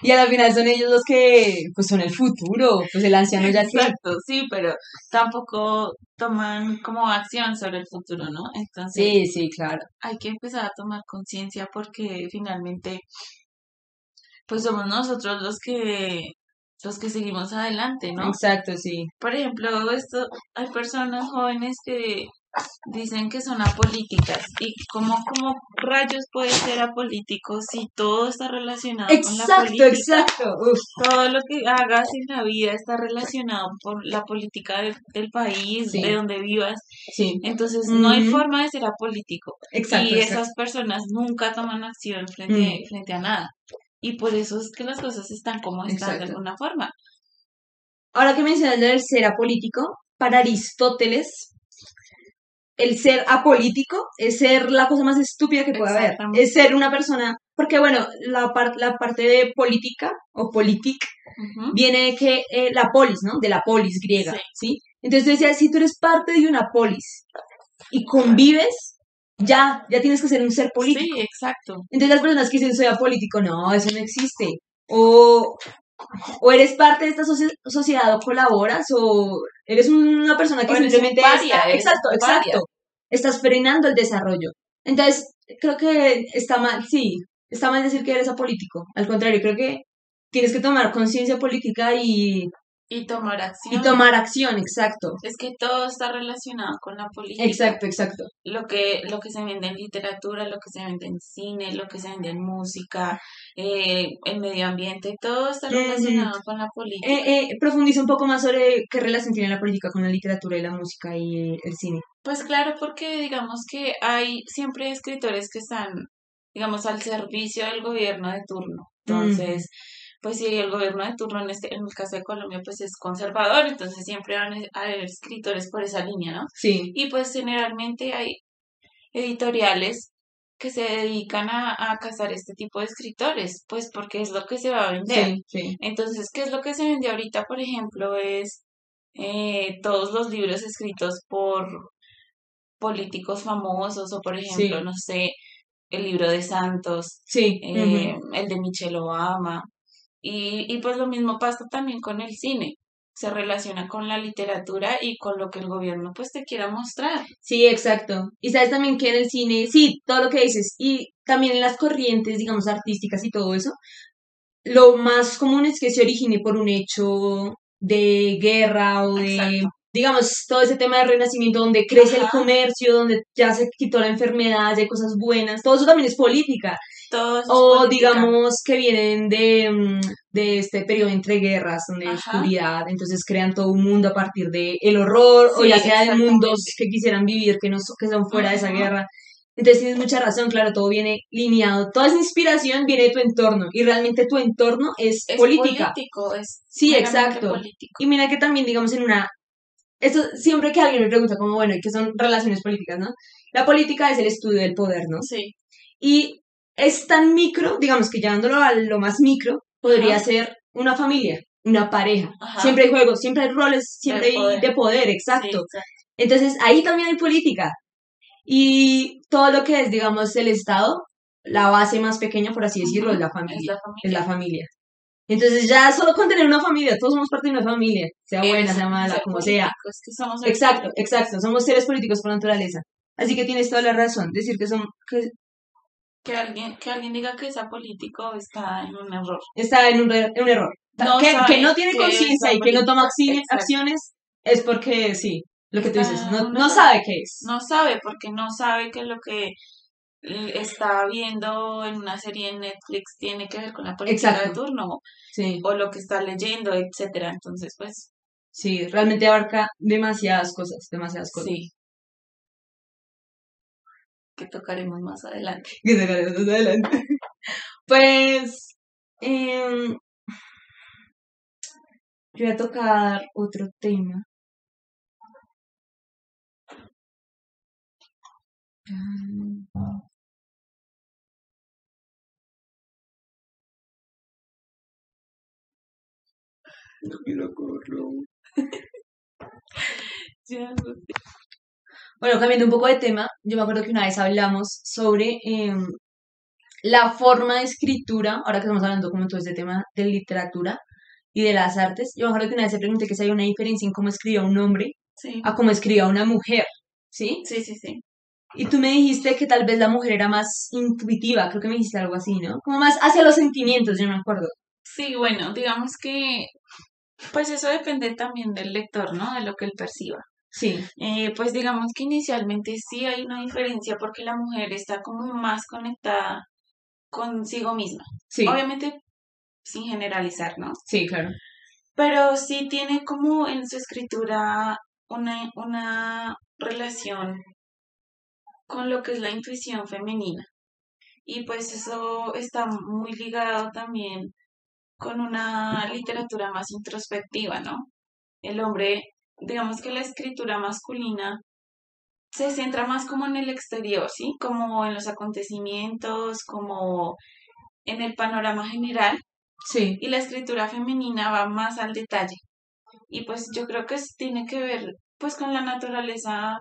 [SPEAKER 1] Y al final son ellos los que, pues son el futuro, pues el anciano ya.
[SPEAKER 2] Exacto, sí, pero tampoco toman como acción sobre el futuro, ¿no? Entonces
[SPEAKER 1] Sí, sí, claro.
[SPEAKER 2] hay que empezar a tomar conciencia porque finalmente, pues somos nosotros los que los que seguimos adelante, ¿no?
[SPEAKER 1] Exacto, sí.
[SPEAKER 2] Por ejemplo, esto, hay personas jóvenes que dicen que son apolíticas. ¿Y cómo, cómo rayos puede ser apolítico si todo está relacionado con la
[SPEAKER 1] Exacto,
[SPEAKER 2] política?
[SPEAKER 1] exacto. Uf,
[SPEAKER 2] Todo lo que hagas en la vida está relacionado por la política de- del país,
[SPEAKER 1] Sí.
[SPEAKER 2] de donde vivas.
[SPEAKER 1] sí,
[SPEAKER 2] Entonces, no hay forma de ser apolítico.
[SPEAKER 1] exacto.
[SPEAKER 2] y
[SPEAKER 1] exacto.
[SPEAKER 2] esas personas nunca toman acción frente, frente a nada. Y por eso es que las cosas están como están de
[SPEAKER 1] Exacto.
[SPEAKER 2] alguna forma.
[SPEAKER 1] Ahora que mencionas del ser apolítico, para Aristóteles, el ser apolítico es ser la cosa más estúpida que puede haber. Es ser una persona, porque bueno, la, par- la parte de política o politic viene de que eh, la polis, ¿no? De la polis griega,
[SPEAKER 2] Sí.
[SPEAKER 1] ¿sí? Entonces tú decías, si tú eres parte de una polis y convives, ya, ya tienes que ser un ser político.
[SPEAKER 2] Sí, exacto.
[SPEAKER 1] Entonces las personas que dicen soy apolítico, no, eso no existe. O, o eres parte de esta socie- sociedad o colaboras, o eres una persona que
[SPEAKER 2] O
[SPEAKER 1] simplemente
[SPEAKER 2] paria,
[SPEAKER 1] está- exacto,
[SPEAKER 2] paria.
[SPEAKER 1] exacto. Estás frenando el desarrollo. Entonces, creo que está mal, sí, está mal decir que eres apolítico. Al contrario, creo que tienes que tomar conciencia política y,
[SPEAKER 2] Y tomar acción.
[SPEAKER 1] y tomar acción, exacto.
[SPEAKER 2] Es que todo está relacionado con la política.
[SPEAKER 1] Exacto, exacto.
[SPEAKER 2] Lo que, lo que se vende en literatura, lo que se vende en cine, lo que se vende en música, eh, el medio ambiente, todo está
[SPEAKER 1] Ujú.
[SPEAKER 2] relacionado con la política.
[SPEAKER 1] Eh, eh, profundiza un poco más sobre qué relación tiene la política con la literatura y la música y el cine.
[SPEAKER 2] Pues claro, porque digamos que hay siempre escritores que están, digamos, al servicio del gobierno de turno. Entonces, pues si el gobierno de turno, en, este, en el caso de Colombia, pues es conservador, entonces siempre van a haber escritores por esa línea, ¿no?
[SPEAKER 1] Sí,
[SPEAKER 2] Y pues generalmente hay editoriales que se dedican a, a cazar este tipo de escritores, pues porque es lo que se va a vender.
[SPEAKER 1] sí, sí.
[SPEAKER 2] Entonces, ¿qué es lo que se vende ahorita, por ejemplo? Es eh, todos los libros escritos por políticos famosos o, por ejemplo,
[SPEAKER 1] Sí.
[SPEAKER 2] no sé, el libro de Santos,
[SPEAKER 1] Sí,
[SPEAKER 2] eh, el de Michelle Obama. Y, y pues lo mismo pasa también con el cine. Se relaciona con la literatura y con lo que el gobierno pues te quiera mostrar.
[SPEAKER 1] sí, exacto. Y sabes también que en el cine, sí, todo lo que dices, y también en las corrientes, digamos, artísticas y todo eso, lo más común es que se origine por un hecho de guerra o de,
[SPEAKER 2] Exacto.
[SPEAKER 1] digamos, todo ese tema de renacimiento donde crece el comercio, donde ya se quitó la enfermedad, ya hay cosas buenas, todo eso también es política. O digamos que vienen de, mm, de este periodo entre guerras, hay
[SPEAKER 2] Ajá.
[SPEAKER 1] oscuridad, entonces crean todo un mundo a partir de el horror, o ya sea de mundos que quisieran vivir, que no que son fuera de esa guerra. Entonces tienes mucha razón, claro, todo viene lineado, toda esa inspiración viene de tu entorno, y realmente tu entorno es,
[SPEAKER 2] es
[SPEAKER 1] política.
[SPEAKER 2] político, es
[SPEAKER 1] Sí, exacto.
[SPEAKER 2] político.
[SPEAKER 1] Y mira que también, digamos, en una... Esto, siempre que alguien me pregunta como, bueno, ¿y qué son relaciones políticas, no? La política es el estudio del poder, ¿no?
[SPEAKER 2] Sí,
[SPEAKER 1] Y es tan micro, digamos que llevándolo a lo más micro, podría
[SPEAKER 2] Ajá.
[SPEAKER 1] ser una familia, una pareja.
[SPEAKER 2] Ajá.
[SPEAKER 1] Siempre hay juegos, siempre hay roles, siempre
[SPEAKER 2] De
[SPEAKER 1] hay
[SPEAKER 2] poder.
[SPEAKER 1] de poder,
[SPEAKER 2] sí,
[SPEAKER 1] exacto. Entonces ahí también hay política. Y todo lo que es, digamos, el Estado, la base más pequeña, por así decirlo,
[SPEAKER 2] Ujú.
[SPEAKER 1] es la
[SPEAKER 2] Es
[SPEAKER 1] familia. Es la
[SPEAKER 2] familia.
[SPEAKER 1] Entonces ya solo con tener una familia, todos somos parte de una familia, sea buena,
[SPEAKER 2] Es
[SPEAKER 1] sea mala, como sea.
[SPEAKER 2] que somos
[SPEAKER 1] Exacto,
[SPEAKER 2] políticos.
[SPEAKER 1] exacto, somos seres políticos por naturaleza. Así que tienes toda la razón, decir que son, que
[SPEAKER 2] Que alguien, que alguien diga que es apolítico está en un error.
[SPEAKER 1] está en un, en un error.
[SPEAKER 2] No
[SPEAKER 1] que, que no tiene conciencia y que no toma acciones es porque sí, lo que tú dices, no,
[SPEAKER 2] un
[SPEAKER 1] no sabe qué es.
[SPEAKER 2] No sabe, porque no sabe que lo que eh, está viendo en una serie en Netflix tiene que ver con la política de turno
[SPEAKER 1] Sí,
[SPEAKER 2] o lo que está leyendo, etcétera. Entonces, pues,
[SPEAKER 1] sí, realmente abarca demasiadas cosas, demasiadas cosas.
[SPEAKER 2] sí. Que tocaremos más adelante.
[SPEAKER 1] Que tocaremos más adelante. Pues, yo voy a tocar otro tema. No quiero Bueno, cambiando un poco de tema, yo me acuerdo que una vez hablamos sobre em, la forma de escritura, ahora que estamos hablando como todo este tema de literatura y de las artes, yo me acuerdo que una vez se pregunté que si hay una diferencia en cómo escribía un hombre a cómo escribía una mujer, ¿sí?
[SPEAKER 2] Sí, sí, sí.
[SPEAKER 1] Y tú me dijiste que tal vez la mujer era más intuitiva, creo que me dijiste algo así, ¿no? Como más hacia los sentimientos, yo me acuerdo.
[SPEAKER 2] Sí, bueno, digamos que pues eso depende también del lector, ¿no? De lo que él perciba.
[SPEAKER 1] Sí.
[SPEAKER 2] Eh, pues digamos que inicialmente sí hay una diferencia porque la mujer está como más conectada consigo misma.
[SPEAKER 1] Sí.
[SPEAKER 2] Obviamente sin generalizar, ¿no?
[SPEAKER 1] Sí, claro.
[SPEAKER 2] Pero sí tiene como en su escritura una, una relación con lo que es la intuición femenina. Y pues eso está muy ligado también con una literatura más introspectiva, ¿no? El hombre, digamos que la escritura masculina se centra más como en el exterior, ¿sí? Como en los acontecimientos, como en el panorama general.
[SPEAKER 1] Sí.
[SPEAKER 2] Y la escritura femenina va más al detalle. Y pues yo creo que tiene que ver pues con la naturaleza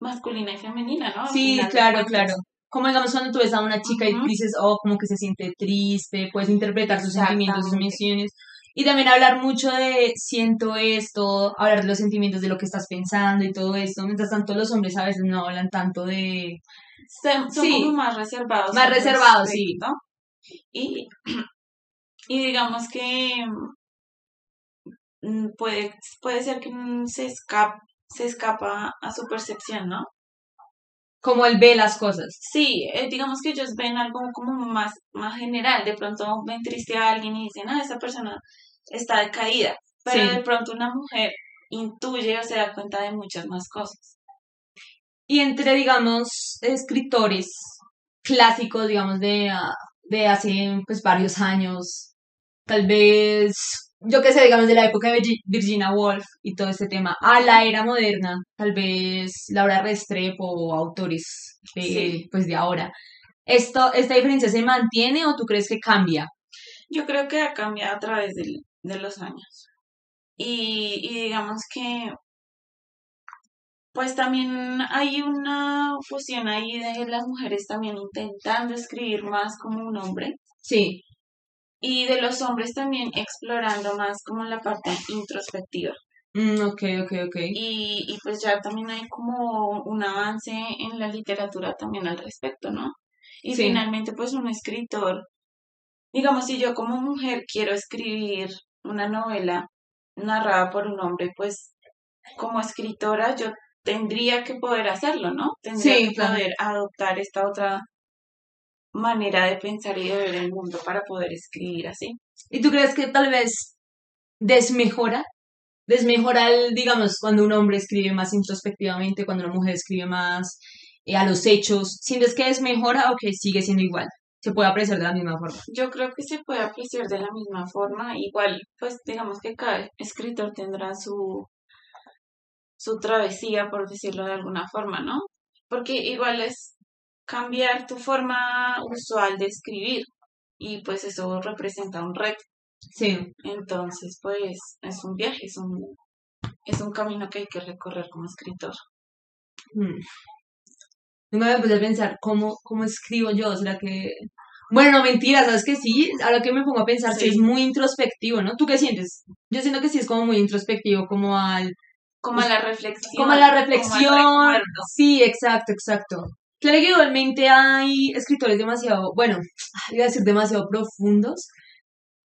[SPEAKER 2] masculina y femenina, ¿no?
[SPEAKER 1] Sí, claro, claro. Como digamos cuando tú ves a una chica y dices, oh, como que se siente triste, puedes interpretar sus sentimientos, sus emociones. Y también hablar mucho de siento esto, hablar de los sentimientos de lo que estás pensando y todo eso. Mientras tanto, los hombres a veces no hablan tanto de.
[SPEAKER 2] Son, como más reservados.
[SPEAKER 1] Más reservados, sí.
[SPEAKER 2] ¿no? Y, y digamos que mm, puede, puede ser que se escape, se escapa a su percepción, ¿no?
[SPEAKER 1] Como él ve las cosas.
[SPEAKER 2] Sí, eh, digamos que ellos ven algo como más, más general. De pronto ven triste a alguien y dicen, ah, esa persona está decaída. Pero de pronto una mujer intuye o se da cuenta de muchas más cosas.
[SPEAKER 1] Y entre, digamos, escritores clásicos, digamos, de, ah, de hace pues varios años, tal vez yo qué sé, digamos, de la época de Virginia Woolf y todo este tema, a la era moderna, tal vez Laura Restrepo o autores de, pues de ahora. Esto, ¿Esta diferencia se mantiene o tú crees que cambia?
[SPEAKER 2] Yo creo que ha cambiado a través de, de los años. Y, y digamos que pues también hay una fusión ahí de las mujeres también intentando escribir más como un hombre.
[SPEAKER 1] Sí
[SPEAKER 2] y de los hombres también explorando más como la parte introspectiva.
[SPEAKER 1] Mm, ok, ok, ok.
[SPEAKER 2] Y, y pues ya también hay como un avance en la literatura también al respecto, ¿no? Y finalmente pues un escritor, digamos, si yo como mujer quiero escribir una novela narrada por un hombre, pues como escritora yo tendría que poder hacerlo, ¿no? Tendría que poder adoptar esta otra manera de pensar y de ver el mundo para poder escribir así.
[SPEAKER 1] ¿Y tú crees que tal vez desmejora? Desmejora, el, digamos, cuando un hombre escribe más introspectivamente, cuando una mujer escribe más eh, a los hechos. ¿Sientes que desmejora o que sigue siendo igual? ¿Se puede apreciar de la misma forma?
[SPEAKER 2] Yo creo que se puede apreciar de la misma forma. Igual, pues digamos que cada escritor tendrá su, su travesía, por decirlo de alguna forma, ¿no? Porque igual es cambiar tu forma usual de escribir y pues eso representa un reto.
[SPEAKER 1] Sí.
[SPEAKER 2] Entonces, pues es un viaje, es un, es un camino que hay que recorrer como escritor.
[SPEAKER 1] Hmm. me puse a pensar, ¿cómo, ¿cómo escribo yo? ¿Será que...? Bueno, no, mentira, ¿sabes que sí? Ahora que me pongo a pensar, sí. es muy introspectivo, ¿no? ¿Tú qué sientes? Yo siento que sí es como muy introspectivo, como al...
[SPEAKER 2] Como a la reflexión.
[SPEAKER 1] Como a la reflexión. sí, exacto, exacto. Claro que igualmente hay escritores demasiado, bueno, iba a decir demasiado profundos,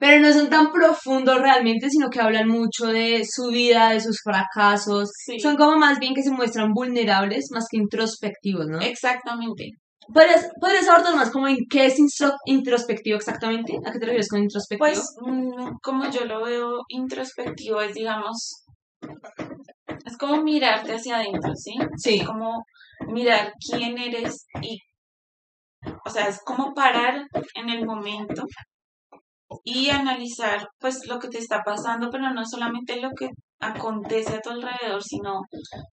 [SPEAKER 1] pero no son tan profundos realmente, sino que hablan mucho de su vida, de sus fracasos. Son como más bien que se muestran vulnerables más que introspectivos, ¿no?
[SPEAKER 2] Exactamente.
[SPEAKER 1] ¿Podrías, ¿Podrías más como en qué es introspectivo exactamente? ¿A qué te refieres con introspectivo?
[SPEAKER 2] Pues, mm, como yo lo veo, introspectivo es, digamos, es como mirarte hacia adentro, ¿sí?
[SPEAKER 1] Sí.
[SPEAKER 2] Es como mirar quién eres y, o sea, es como parar en el momento y analizar pues lo que te está pasando, pero no solamente lo que acontece a tu alrededor, sino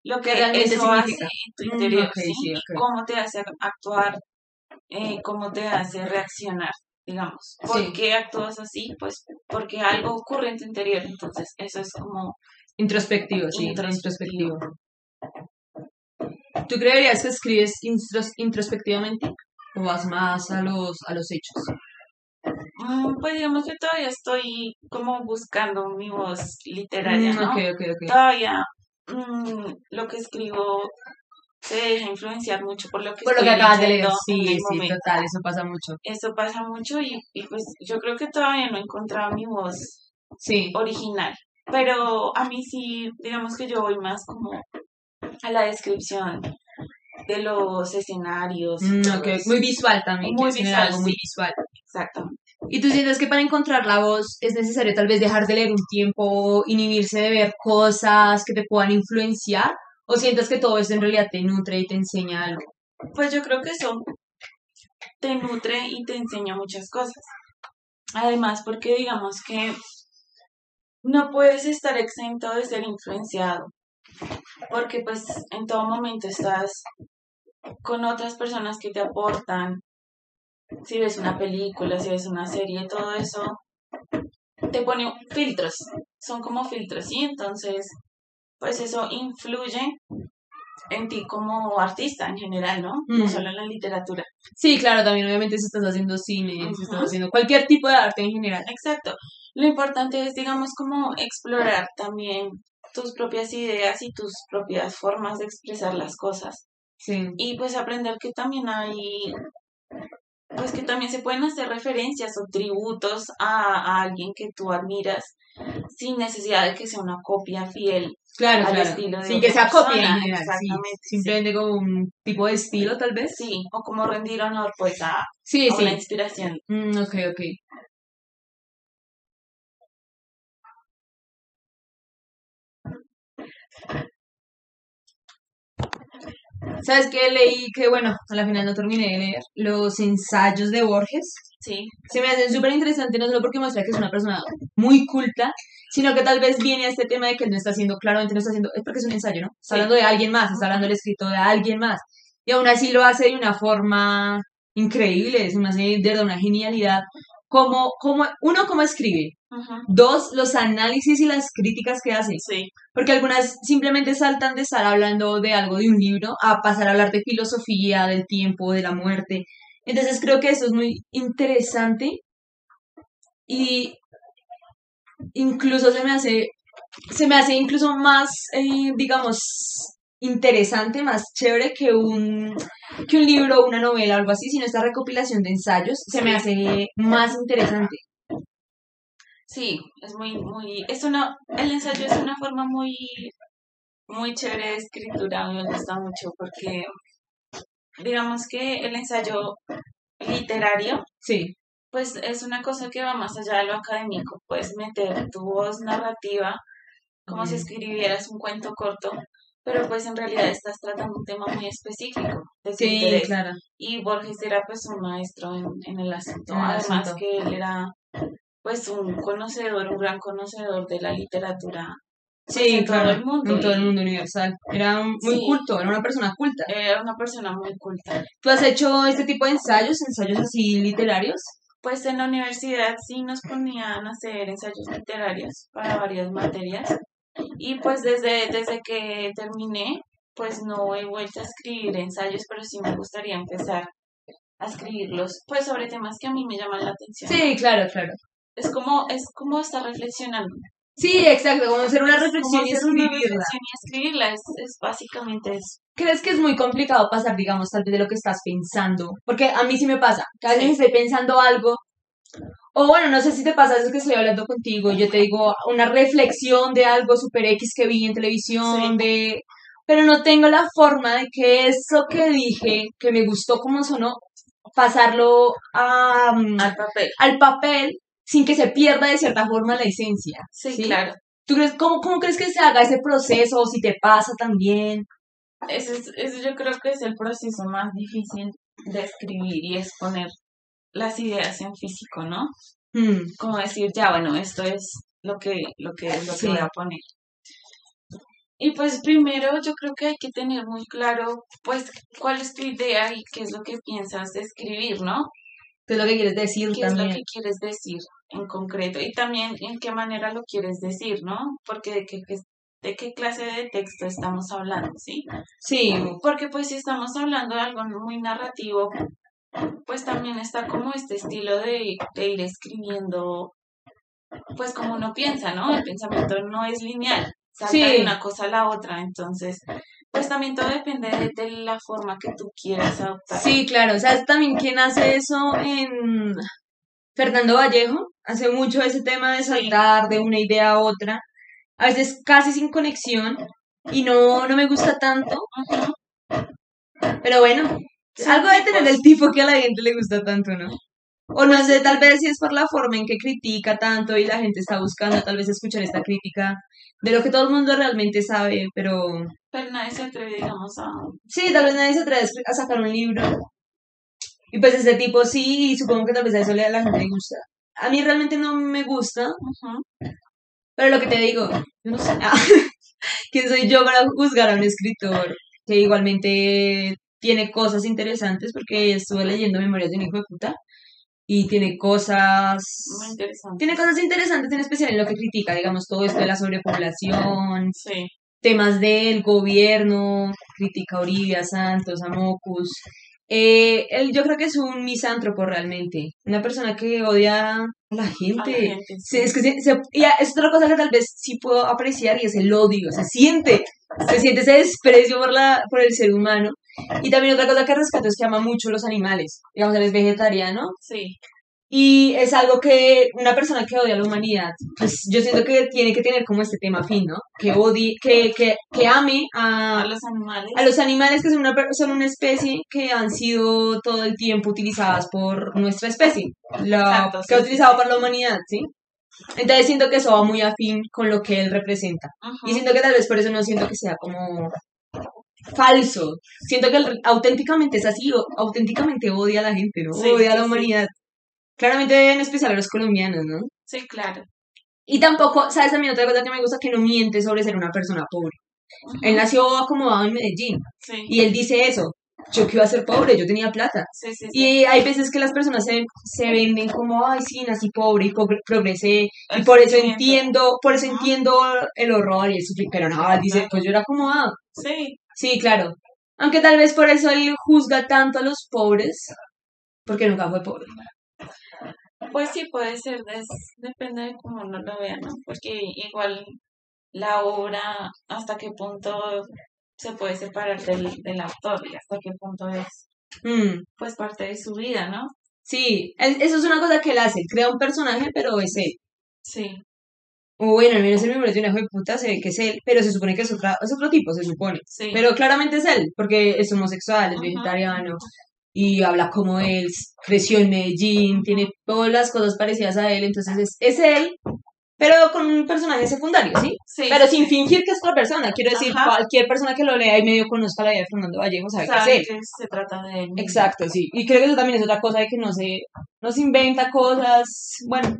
[SPEAKER 2] lo que eso hace en tu interior, ¿sí? cómo te hace actuar, eh, cómo te hace reaccionar, digamos. ¿Por
[SPEAKER 1] Sí.
[SPEAKER 2] qué actúas así? Pues porque algo ocurre en tu interior, entonces eso es como
[SPEAKER 1] Introspectivo, sí,
[SPEAKER 2] Introspectivo.
[SPEAKER 1] introspectivo. ¿Tú creerías que escribes intros- introspectivamente o vas más a los, a los hechos?
[SPEAKER 2] Mm, Pues digamos que todavía estoy como buscando mi voz literaria,
[SPEAKER 1] Mm,
[SPEAKER 2] ¿no?
[SPEAKER 1] ok, ok, ok.
[SPEAKER 2] Todavía mm, lo que escribo se deja influenciar mucho por lo que
[SPEAKER 1] Por lo que acabas de leer, sí, sí,
[SPEAKER 2] momento.
[SPEAKER 1] total, eso pasa mucho.
[SPEAKER 2] Eso pasa mucho y, y pues yo creo que todavía no he encontrado mi voz
[SPEAKER 1] Sí,
[SPEAKER 2] original. Pero a mí sí, digamos que yo voy más como a la descripción de los escenarios.
[SPEAKER 1] Mm,
[SPEAKER 2] todo
[SPEAKER 1] ok,
[SPEAKER 2] eso.
[SPEAKER 1] muy visual también,
[SPEAKER 2] Muy visual,
[SPEAKER 1] algo muy visual.
[SPEAKER 2] Exactamente.
[SPEAKER 1] ¿Y tú sientes que para encontrar la voz es necesario tal vez dejar de leer un tiempo, inhibirse de ver cosas que te puedan influenciar? ¿O sientes que todo esto en realidad te nutre y te enseña algo?
[SPEAKER 2] Pues yo creo que eso te nutre y te enseña muchas cosas. Además, porque digamos que no puedes estar exento de ser influenciado, porque pues en todo momento estás con otras personas que te aportan. Si ves una película, si ves una serie, todo eso te pone filtros, son como filtros, ¿sí? Entonces, pues eso influye en ti como artista en general, ¿no? No solo en la literatura.
[SPEAKER 1] Sí, claro, también obviamente si estás haciendo cine, si estás haciendo cualquier tipo de arte en general.
[SPEAKER 2] Exacto. Lo importante es, digamos, como explorar también tus propias ideas y tus propias formas de expresar las cosas.
[SPEAKER 1] Sí.
[SPEAKER 2] Y pues aprender que también hay, pues que también se pueden hacer referencias o tributos a, a alguien que tú admiras sin necesidad de que sea una copia fiel.
[SPEAKER 1] Claro,
[SPEAKER 2] al
[SPEAKER 1] claro.
[SPEAKER 2] estilo de
[SPEAKER 1] Sin que sea copia
[SPEAKER 2] persona,
[SPEAKER 1] en general, sí.
[SPEAKER 2] exactamente, sí.
[SPEAKER 1] Simplemente como un tipo de estilo, tal vez.
[SPEAKER 2] Sí, o como rendir honor pues a,
[SPEAKER 1] Sí,
[SPEAKER 2] a una
[SPEAKER 1] sí.
[SPEAKER 2] inspiración.
[SPEAKER 1] Mm, ok, ok. ¿Sabes qué? Leí que, bueno, a la final no terminé de leer los ensayos de Borges.
[SPEAKER 2] Sí,
[SPEAKER 1] Se me hacen súper interesantes, no solo porque muestra que es una persona muy culta, sino que tal vez viene a este tema de que no está haciendo, claramente no está haciendo, es porque es un ensayo, ¿no? Está
[SPEAKER 2] Sí.
[SPEAKER 1] hablando de alguien más, está hablando del escrito de alguien más. Y aún así lo hace de una forma increíble, es una, de una genialidad. Como, como, uno, cómo escribe. Dos, los análisis y las críticas que hace.
[SPEAKER 2] sí,
[SPEAKER 1] Porque algunas simplemente saltan de estar hablando de algo de un libro a pasar a hablar de filosofía, del tiempo, de la muerte. Entonces creo que eso es muy interesante y incluso se me hace, se me hace incluso más, eh, digamos, interesante, más chévere que un, que un libro o una novela o algo así, sino esta recopilación de ensayos se me hace más interesante.
[SPEAKER 2] Sí, es muy, muy, es una, el ensayo es una forma muy, muy chévere de escritura, me gusta mucho porque, digamos que el ensayo literario,
[SPEAKER 1] Sí,
[SPEAKER 2] pues es una cosa que va más allá de lo académico, puedes meter tu voz narrativa como si escribieras un cuento corto, pero pues en realidad estás tratando un tema muy específico de
[SPEAKER 1] sí,
[SPEAKER 2] interés.
[SPEAKER 1] claro.
[SPEAKER 2] Y Borges era pues un maestro en, en el asunto,
[SPEAKER 1] el
[SPEAKER 2] además
[SPEAKER 1] asunto.
[SPEAKER 2] que él era pues un conocedor, un gran conocedor de la literatura pues,
[SPEAKER 1] Sí,
[SPEAKER 2] en todo
[SPEAKER 1] claro,
[SPEAKER 2] el mundo.
[SPEAKER 1] en todo el mundo universal. Era un- muy
[SPEAKER 2] Sí.
[SPEAKER 1] culto, era una persona culta.
[SPEAKER 2] Era una persona muy culta.
[SPEAKER 1] ¿Tú has hecho este tipo de ensayos, ensayos así literarios?
[SPEAKER 2] Pues en la universidad sí nos ponían a hacer ensayos literarios para varias materias. Y pues desde, desde que terminé, pues no he vuelto a escribir ensayos, pero sí me gustaría empezar a escribirlos, pues sobre temas que a mí me llaman la atención.
[SPEAKER 1] Sí, claro, claro.
[SPEAKER 2] Es como, es como estar reflexionando.
[SPEAKER 1] Sí, exacto, como hacer una
[SPEAKER 2] Es como
[SPEAKER 1] reflexión y
[SPEAKER 2] hacer una
[SPEAKER 1] escribirla.
[SPEAKER 2] reflexión y escribirla, es, es básicamente eso.
[SPEAKER 1] ¿Crees que es muy complicado pasar, digamos, tal vez de lo que estás pensando? Porque a mí sí me pasa, que a veces
[SPEAKER 2] Sí.
[SPEAKER 1] estoy pensando algo, o bueno, no sé si te pasa eso que estoy hablando contigo, yo te digo una reflexión de algo super X que vi en televisión,
[SPEAKER 2] Sí.
[SPEAKER 1] de... Pero no tengo la forma de que eso que dije, que me gustó como sonó, pasarlo a, mm,
[SPEAKER 2] Al papel.
[SPEAKER 1] al papel sin que se pierda de cierta forma la esencia.
[SPEAKER 2] Sí, claro.
[SPEAKER 1] ¿Tú crees, cómo, cómo crees que se haga ese proceso? O si te pasa también.
[SPEAKER 2] Ese, es, ese yo creo que es el proceso más difícil de escribir y es poner las ideas en físico, ¿no?
[SPEAKER 1] Mm,
[SPEAKER 2] Como decir, ya, bueno, esto es lo que, lo que, lo que voy a poner. Y pues primero yo creo que hay que tener muy claro, pues, cuál es tu idea y qué es lo que piensas escribir, ¿no?
[SPEAKER 1] ¿Qué es lo que quieres decir
[SPEAKER 2] qué es lo que quieres decir en concreto y también en qué manera lo quieres decir, ¿no? Porque de qué, qué- de qué clase de texto estamos hablando, ¿sí?
[SPEAKER 1] Sí,
[SPEAKER 2] Porque pues si estamos hablando de algo muy narrativo, pues también está como este estilo de, de ir escribiendo, pues como uno piensa, ¿no? El pensamiento no es lineal, salta
[SPEAKER 1] Sí.
[SPEAKER 2] de una cosa a la otra, entonces, pues también todo depende de, de la forma que tú quieras adoptar.
[SPEAKER 1] sí, claro. ¿Sabes también quién hace eso en Fernando Vallejo? Hace mucho ese tema de
[SPEAKER 2] Sí.
[SPEAKER 1] saltar de una idea a otra. A veces casi sin conexión. Y no, no me gusta tanto. Pero bueno,
[SPEAKER 2] Son
[SPEAKER 1] algo de tener
[SPEAKER 2] tipos.
[SPEAKER 1] el tipo que a la gente le gusta tanto, ¿no? O no sé, tal vez si es por la forma en que critica tanto y la gente está buscando tal vez escuchar esta crítica de lo que todo el mundo realmente sabe, pero
[SPEAKER 2] Pero nadie se atreve, digamos, a...
[SPEAKER 1] sí, tal vez nadie se atreve a sacar un libro. Y pues ese tipo sí, y supongo que tal vez a eso le a la gente le gusta. A mí realmente no me gusta,
[SPEAKER 2] Ujú.
[SPEAKER 1] pero lo que te digo, yo no sé. Ah, ¿Quién soy yo para juzgar a un escritor que igualmente tiene cosas interesantes? Porque estuve leyendo Memorias de un hijo de puta y tiene cosas
[SPEAKER 2] Muy interesante.
[SPEAKER 1] tiene cosas interesantes en especial en lo que critica, digamos, todo esto de la sobrepoblación,
[SPEAKER 2] Sí,
[SPEAKER 1] temas del gobierno, critica a Uribe, a Santos, a Mocus. Eh, él yo creo que es un misántropo realmente, una persona que odia a la
[SPEAKER 2] a
[SPEAKER 1] gente.
[SPEAKER 2] la gente,
[SPEAKER 1] Sí, es que se- se- y es otra cosa que tal vez sí puedo apreciar y es el odio, se siente, se siente ese desprecio por, la, por el ser humano. Y también otra cosa que rescato es que ama mucho los animales, digamos, él es vegetariano
[SPEAKER 2] Sí,
[SPEAKER 1] y es algo que una persona que odia a la humanidad, pues yo siento que tiene que tener como este tema fin, ¿no? Que odie, que, que, que ame
[SPEAKER 2] a
[SPEAKER 1] a,
[SPEAKER 2] los animales.
[SPEAKER 1] a los animales que son una, son una especie que han sido todo el tiempo utilizadas por nuestra especie, la,
[SPEAKER 2] Exacto,
[SPEAKER 1] que ha
[SPEAKER 2] sí,
[SPEAKER 1] utilizado
[SPEAKER 2] sí,
[SPEAKER 1] para la humanidad, ¿sí? Entonces siento que eso va muy afín con lo que él representa.
[SPEAKER 2] Ujú.
[SPEAKER 1] Y siento que tal vez por eso no siento que sea como falso. Siento que él auténticamente es así, o auténticamente odia a la gente, ¿no?
[SPEAKER 2] Sí,
[SPEAKER 1] odia a la
[SPEAKER 2] sí.
[SPEAKER 1] humanidad. Claramente en especial a los colombianos, ¿no?
[SPEAKER 2] Sí, claro.
[SPEAKER 1] Y tampoco, ¿sabes? También otra cosa que me gusta que no miente sobre ser una persona pobre. Él nació acomodado en Medellín
[SPEAKER 2] Sí,
[SPEAKER 1] y él dice eso. Yo que iba a ser pobre, yo tenía plata.
[SPEAKER 2] sí, sí. sí.
[SPEAKER 1] Y hay veces que las personas se, se venden como, ay, sí, nací pobre y progre- progresé. Y por eso entiendo, por eso entiendo el horror y el sufrimiento. Pero no, él dice, pues yo era acomodado.
[SPEAKER 2] Sí,
[SPEAKER 1] Sí, claro. Aunque tal vez por eso él juzga tanto a los pobres, porque nunca fue pobre.
[SPEAKER 2] pues sí puede ser, es- depende de cómo uno lo vea, ¿no? Porque igual la obra, hasta qué punto se puede separar del, del autor y hasta qué punto es,
[SPEAKER 1] Mm,
[SPEAKER 2] pues, parte de su vida, ¿no?
[SPEAKER 1] sí, eso es una cosa que él hace. Crea un personaje, pero es él.
[SPEAKER 2] Sí,
[SPEAKER 1] O bueno, al menos el miembro de un hijo de puta se ve que es él, pero se supone que es, otra, es otro tipo, se supone.
[SPEAKER 2] sí.
[SPEAKER 1] Pero claramente es él, porque es homosexual, es
[SPEAKER 2] Ajá.
[SPEAKER 1] vegetariano y habla como él, creció en Medellín, tiene todas las cosas parecidas a él, entonces es, es él, pero con un personaje secundario, ¿sí?
[SPEAKER 2] sí,
[SPEAKER 1] Pero sin fingir que es otra persona. Quiero decir,
[SPEAKER 2] Ajá.
[SPEAKER 1] cualquier persona que lo lea y medio conozca la vida de Fernando Vallejo sabe es él.
[SPEAKER 2] que se trata de él.
[SPEAKER 1] Exacto, sí. Y creo que eso también es otra cosa de que no se, no se inventa cosas. Bueno,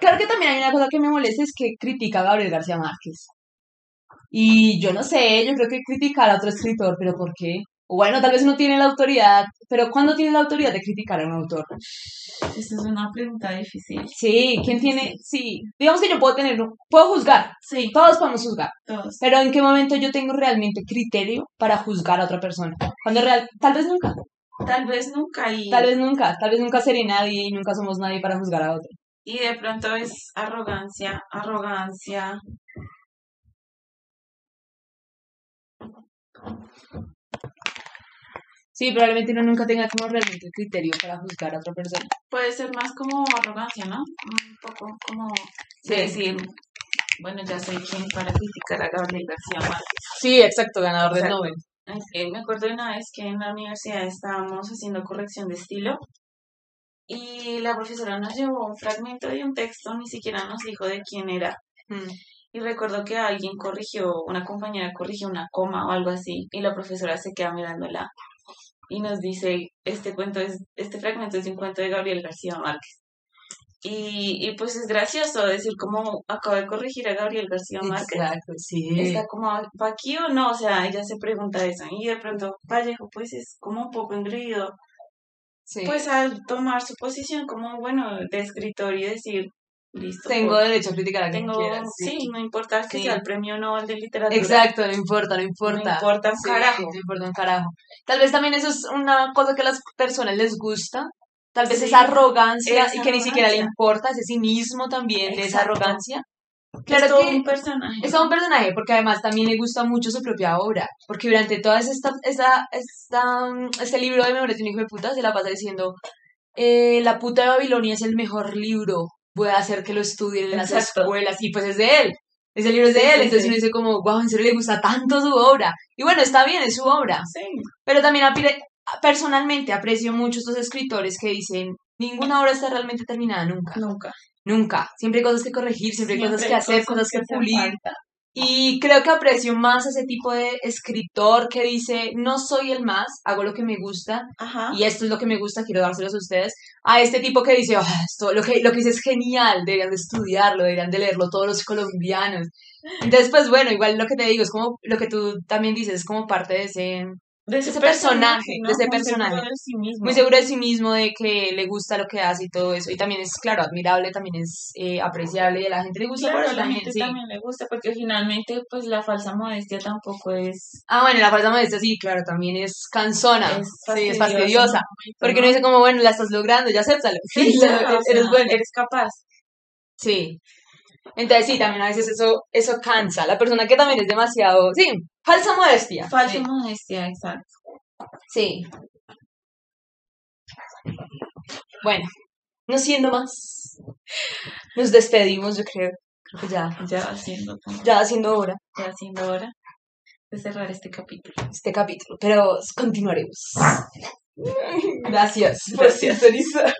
[SPEAKER 1] claro que también hay una cosa que me molesta, es que critica a Gabriel García Márquez. Y yo no sé, yo creo que criticar a otro escritor, pero ¿por qué? O bueno, tal vez no tiene la autoridad, pero ¿cuándo tiene la autoridad de criticar a un autor?
[SPEAKER 2] Esa es una pregunta difícil.
[SPEAKER 1] Sí, ¿quién tiene? Sí, digamos que yo puedo tener, puedo juzgar,
[SPEAKER 2] Sí,
[SPEAKER 1] todos podemos juzgar,
[SPEAKER 2] todos.
[SPEAKER 1] pero ¿en qué momento yo tengo realmente criterio para juzgar a otra persona? Cuando real, tal vez nunca.
[SPEAKER 2] Tal vez nunca y,
[SPEAKER 1] Tal vez nunca, tal vez nunca seré nadie y nunca somos nadie para juzgar a otro.
[SPEAKER 2] y de pronto es arrogancia, arrogancia.
[SPEAKER 1] Sí, probablemente uno nunca tenga como realmente criterio para juzgar a otra persona.
[SPEAKER 2] Puede ser más como arrogancia, ¿no? Un poco como
[SPEAKER 1] Sí.
[SPEAKER 2] decir, bueno, ya soy quien para criticar a Gabriel García Márquez.
[SPEAKER 1] Sí, exacto, ganador del
[SPEAKER 2] Exacto.
[SPEAKER 1] Nobel.
[SPEAKER 2] Me acuerdo de una vez que en la universidad estábamos haciendo corrección de estilo y la profesora nos llevó un fragmento de un texto, ni siquiera nos dijo de quién era.
[SPEAKER 1] Mm.
[SPEAKER 2] Y recuerdo que alguien corrigió, una compañera corrigió una coma o algo así, y la profesora se queda mirándola y nos dice, este cuento es, este fragmento es de un cuento de Gabriel García Márquez. Y, y pues es gracioso decir como acabo de corregir a Gabriel García Márquez.
[SPEAKER 1] Exacto, sí.
[SPEAKER 2] Está como, ¿pa' aquí o no? O sea, ella se pregunta eso. Y de pronto Vallejo pues es como un poco engreído
[SPEAKER 1] Sí.
[SPEAKER 2] pues al tomar su posición como, bueno, de escritor y decir, listo.
[SPEAKER 1] tengo derecho a criticar a quien
[SPEAKER 2] tengo,
[SPEAKER 1] quiera.
[SPEAKER 2] sí. no importa que
[SPEAKER 1] Sí.
[SPEAKER 2] sea el premio Nobel de literatura.
[SPEAKER 1] Exacto, no importa, no importa.
[SPEAKER 2] No importa un
[SPEAKER 1] Sí,
[SPEAKER 2] carajo.
[SPEAKER 1] No importa un carajo. Tal vez también eso es una cosa que a las personas les gusta. Tal vez esa arrogancia
[SPEAKER 2] esa
[SPEAKER 1] y que ni siquiera le importa, ese cinismo también de esa
[SPEAKER 2] Exacto.
[SPEAKER 1] arrogancia.
[SPEAKER 2] es
[SPEAKER 1] Claro
[SPEAKER 2] todo
[SPEAKER 1] que
[SPEAKER 2] un personaje.
[SPEAKER 1] es todo un personaje, porque además también le gusta mucho su propia obra. Porque durante toda esta, esta, esta, mm, este libro de Memorias de un hijo de puta se la pasa diciendo: eh, La puta de Babilonia es el mejor libro. Voy a hacer que lo estudien en las
[SPEAKER 2] Exacto.
[SPEAKER 1] escuelas. Y pues es de él. Ese libro es de
[SPEAKER 2] Sí,
[SPEAKER 1] él. Entonces
[SPEAKER 2] sí.
[SPEAKER 1] uno dice, como, wow, en serio le gusta tanto su obra. Y bueno, está bien, es su obra.
[SPEAKER 2] Sí,
[SPEAKER 1] Pero también personalmente aprecio mucho estos escritores que dicen: Ninguna obra está realmente terminada nunca.
[SPEAKER 2] nunca.
[SPEAKER 1] Nunca. Siempre hay cosas que corregir, siempre hay cosas que hacer, cosas que pulir.
[SPEAKER 2] falta.
[SPEAKER 1] Y creo que aprecio más a ese tipo de escritor que dice, no soy el más, hago lo que me gusta
[SPEAKER 2] Ajá.
[SPEAKER 1] y esto es lo que me gusta, quiero dárselos a ustedes. A este tipo que dice, "Ah, esto, lo que, lo que dice es genial, deberían de estudiarlo, deberían de leerlo todos los colombianos. Entonces, pues bueno, igual lo que te digo es como lo que tú también dices, es como parte de ese,
[SPEAKER 2] de
[SPEAKER 1] ese personaje, de ese
[SPEAKER 2] Muy
[SPEAKER 1] personaje.
[SPEAKER 2] seguro de sí mismo.
[SPEAKER 1] muy seguro de sí mismo, de que le gusta lo que hace y todo eso. Y también es, claro, admirable, también es eh, apreciable y a la gente le gusta
[SPEAKER 2] Claro,
[SPEAKER 1] por
[SPEAKER 2] a
[SPEAKER 1] eso
[SPEAKER 2] la
[SPEAKER 1] también,
[SPEAKER 2] gente
[SPEAKER 1] sí.
[SPEAKER 2] también le gusta porque finalmente pues la falsa modestia tampoco es,
[SPEAKER 1] Ah, bueno, la falsa modestia sí, claro, también es cansona.
[SPEAKER 2] es
[SPEAKER 1] sí, es
[SPEAKER 2] fastidiosa,
[SPEAKER 1] fastidiosa.
[SPEAKER 2] ¿no?
[SPEAKER 1] Porque uno dice como, bueno, la estás logrando, ya acéptalo.
[SPEAKER 2] Sí,
[SPEAKER 1] ya,
[SPEAKER 2] ya, o
[SPEAKER 1] eres
[SPEAKER 2] sea,
[SPEAKER 1] bueno.
[SPEAKER 2] eres capaz.
[SPEAKER 1] Sí. Entonces sí, también a veces eso, eso cansa. La persona que también es demasiado, sí, falsa modestia.
[SPEAKER 2] Falsa
[SPEAKER 1] Sí.
[SPEAKER 2] modestia, exacto.
[SPEAKER 1] Sí. Bueno, no siendo más, nos despedimos, yo creo. Creo que ya,
[SPEAKER 2] Ya haciendo,
[SPEAKER 1] ya haciendo hora
[SPEAKER 2] ya haciendo hora de cerrar este capítulo.
[SPEAKER 1] este capítulo, pero continuaremos. Gracias
[SPEAKER 2] Gracias.
[SPEAKER 1] sintonizar.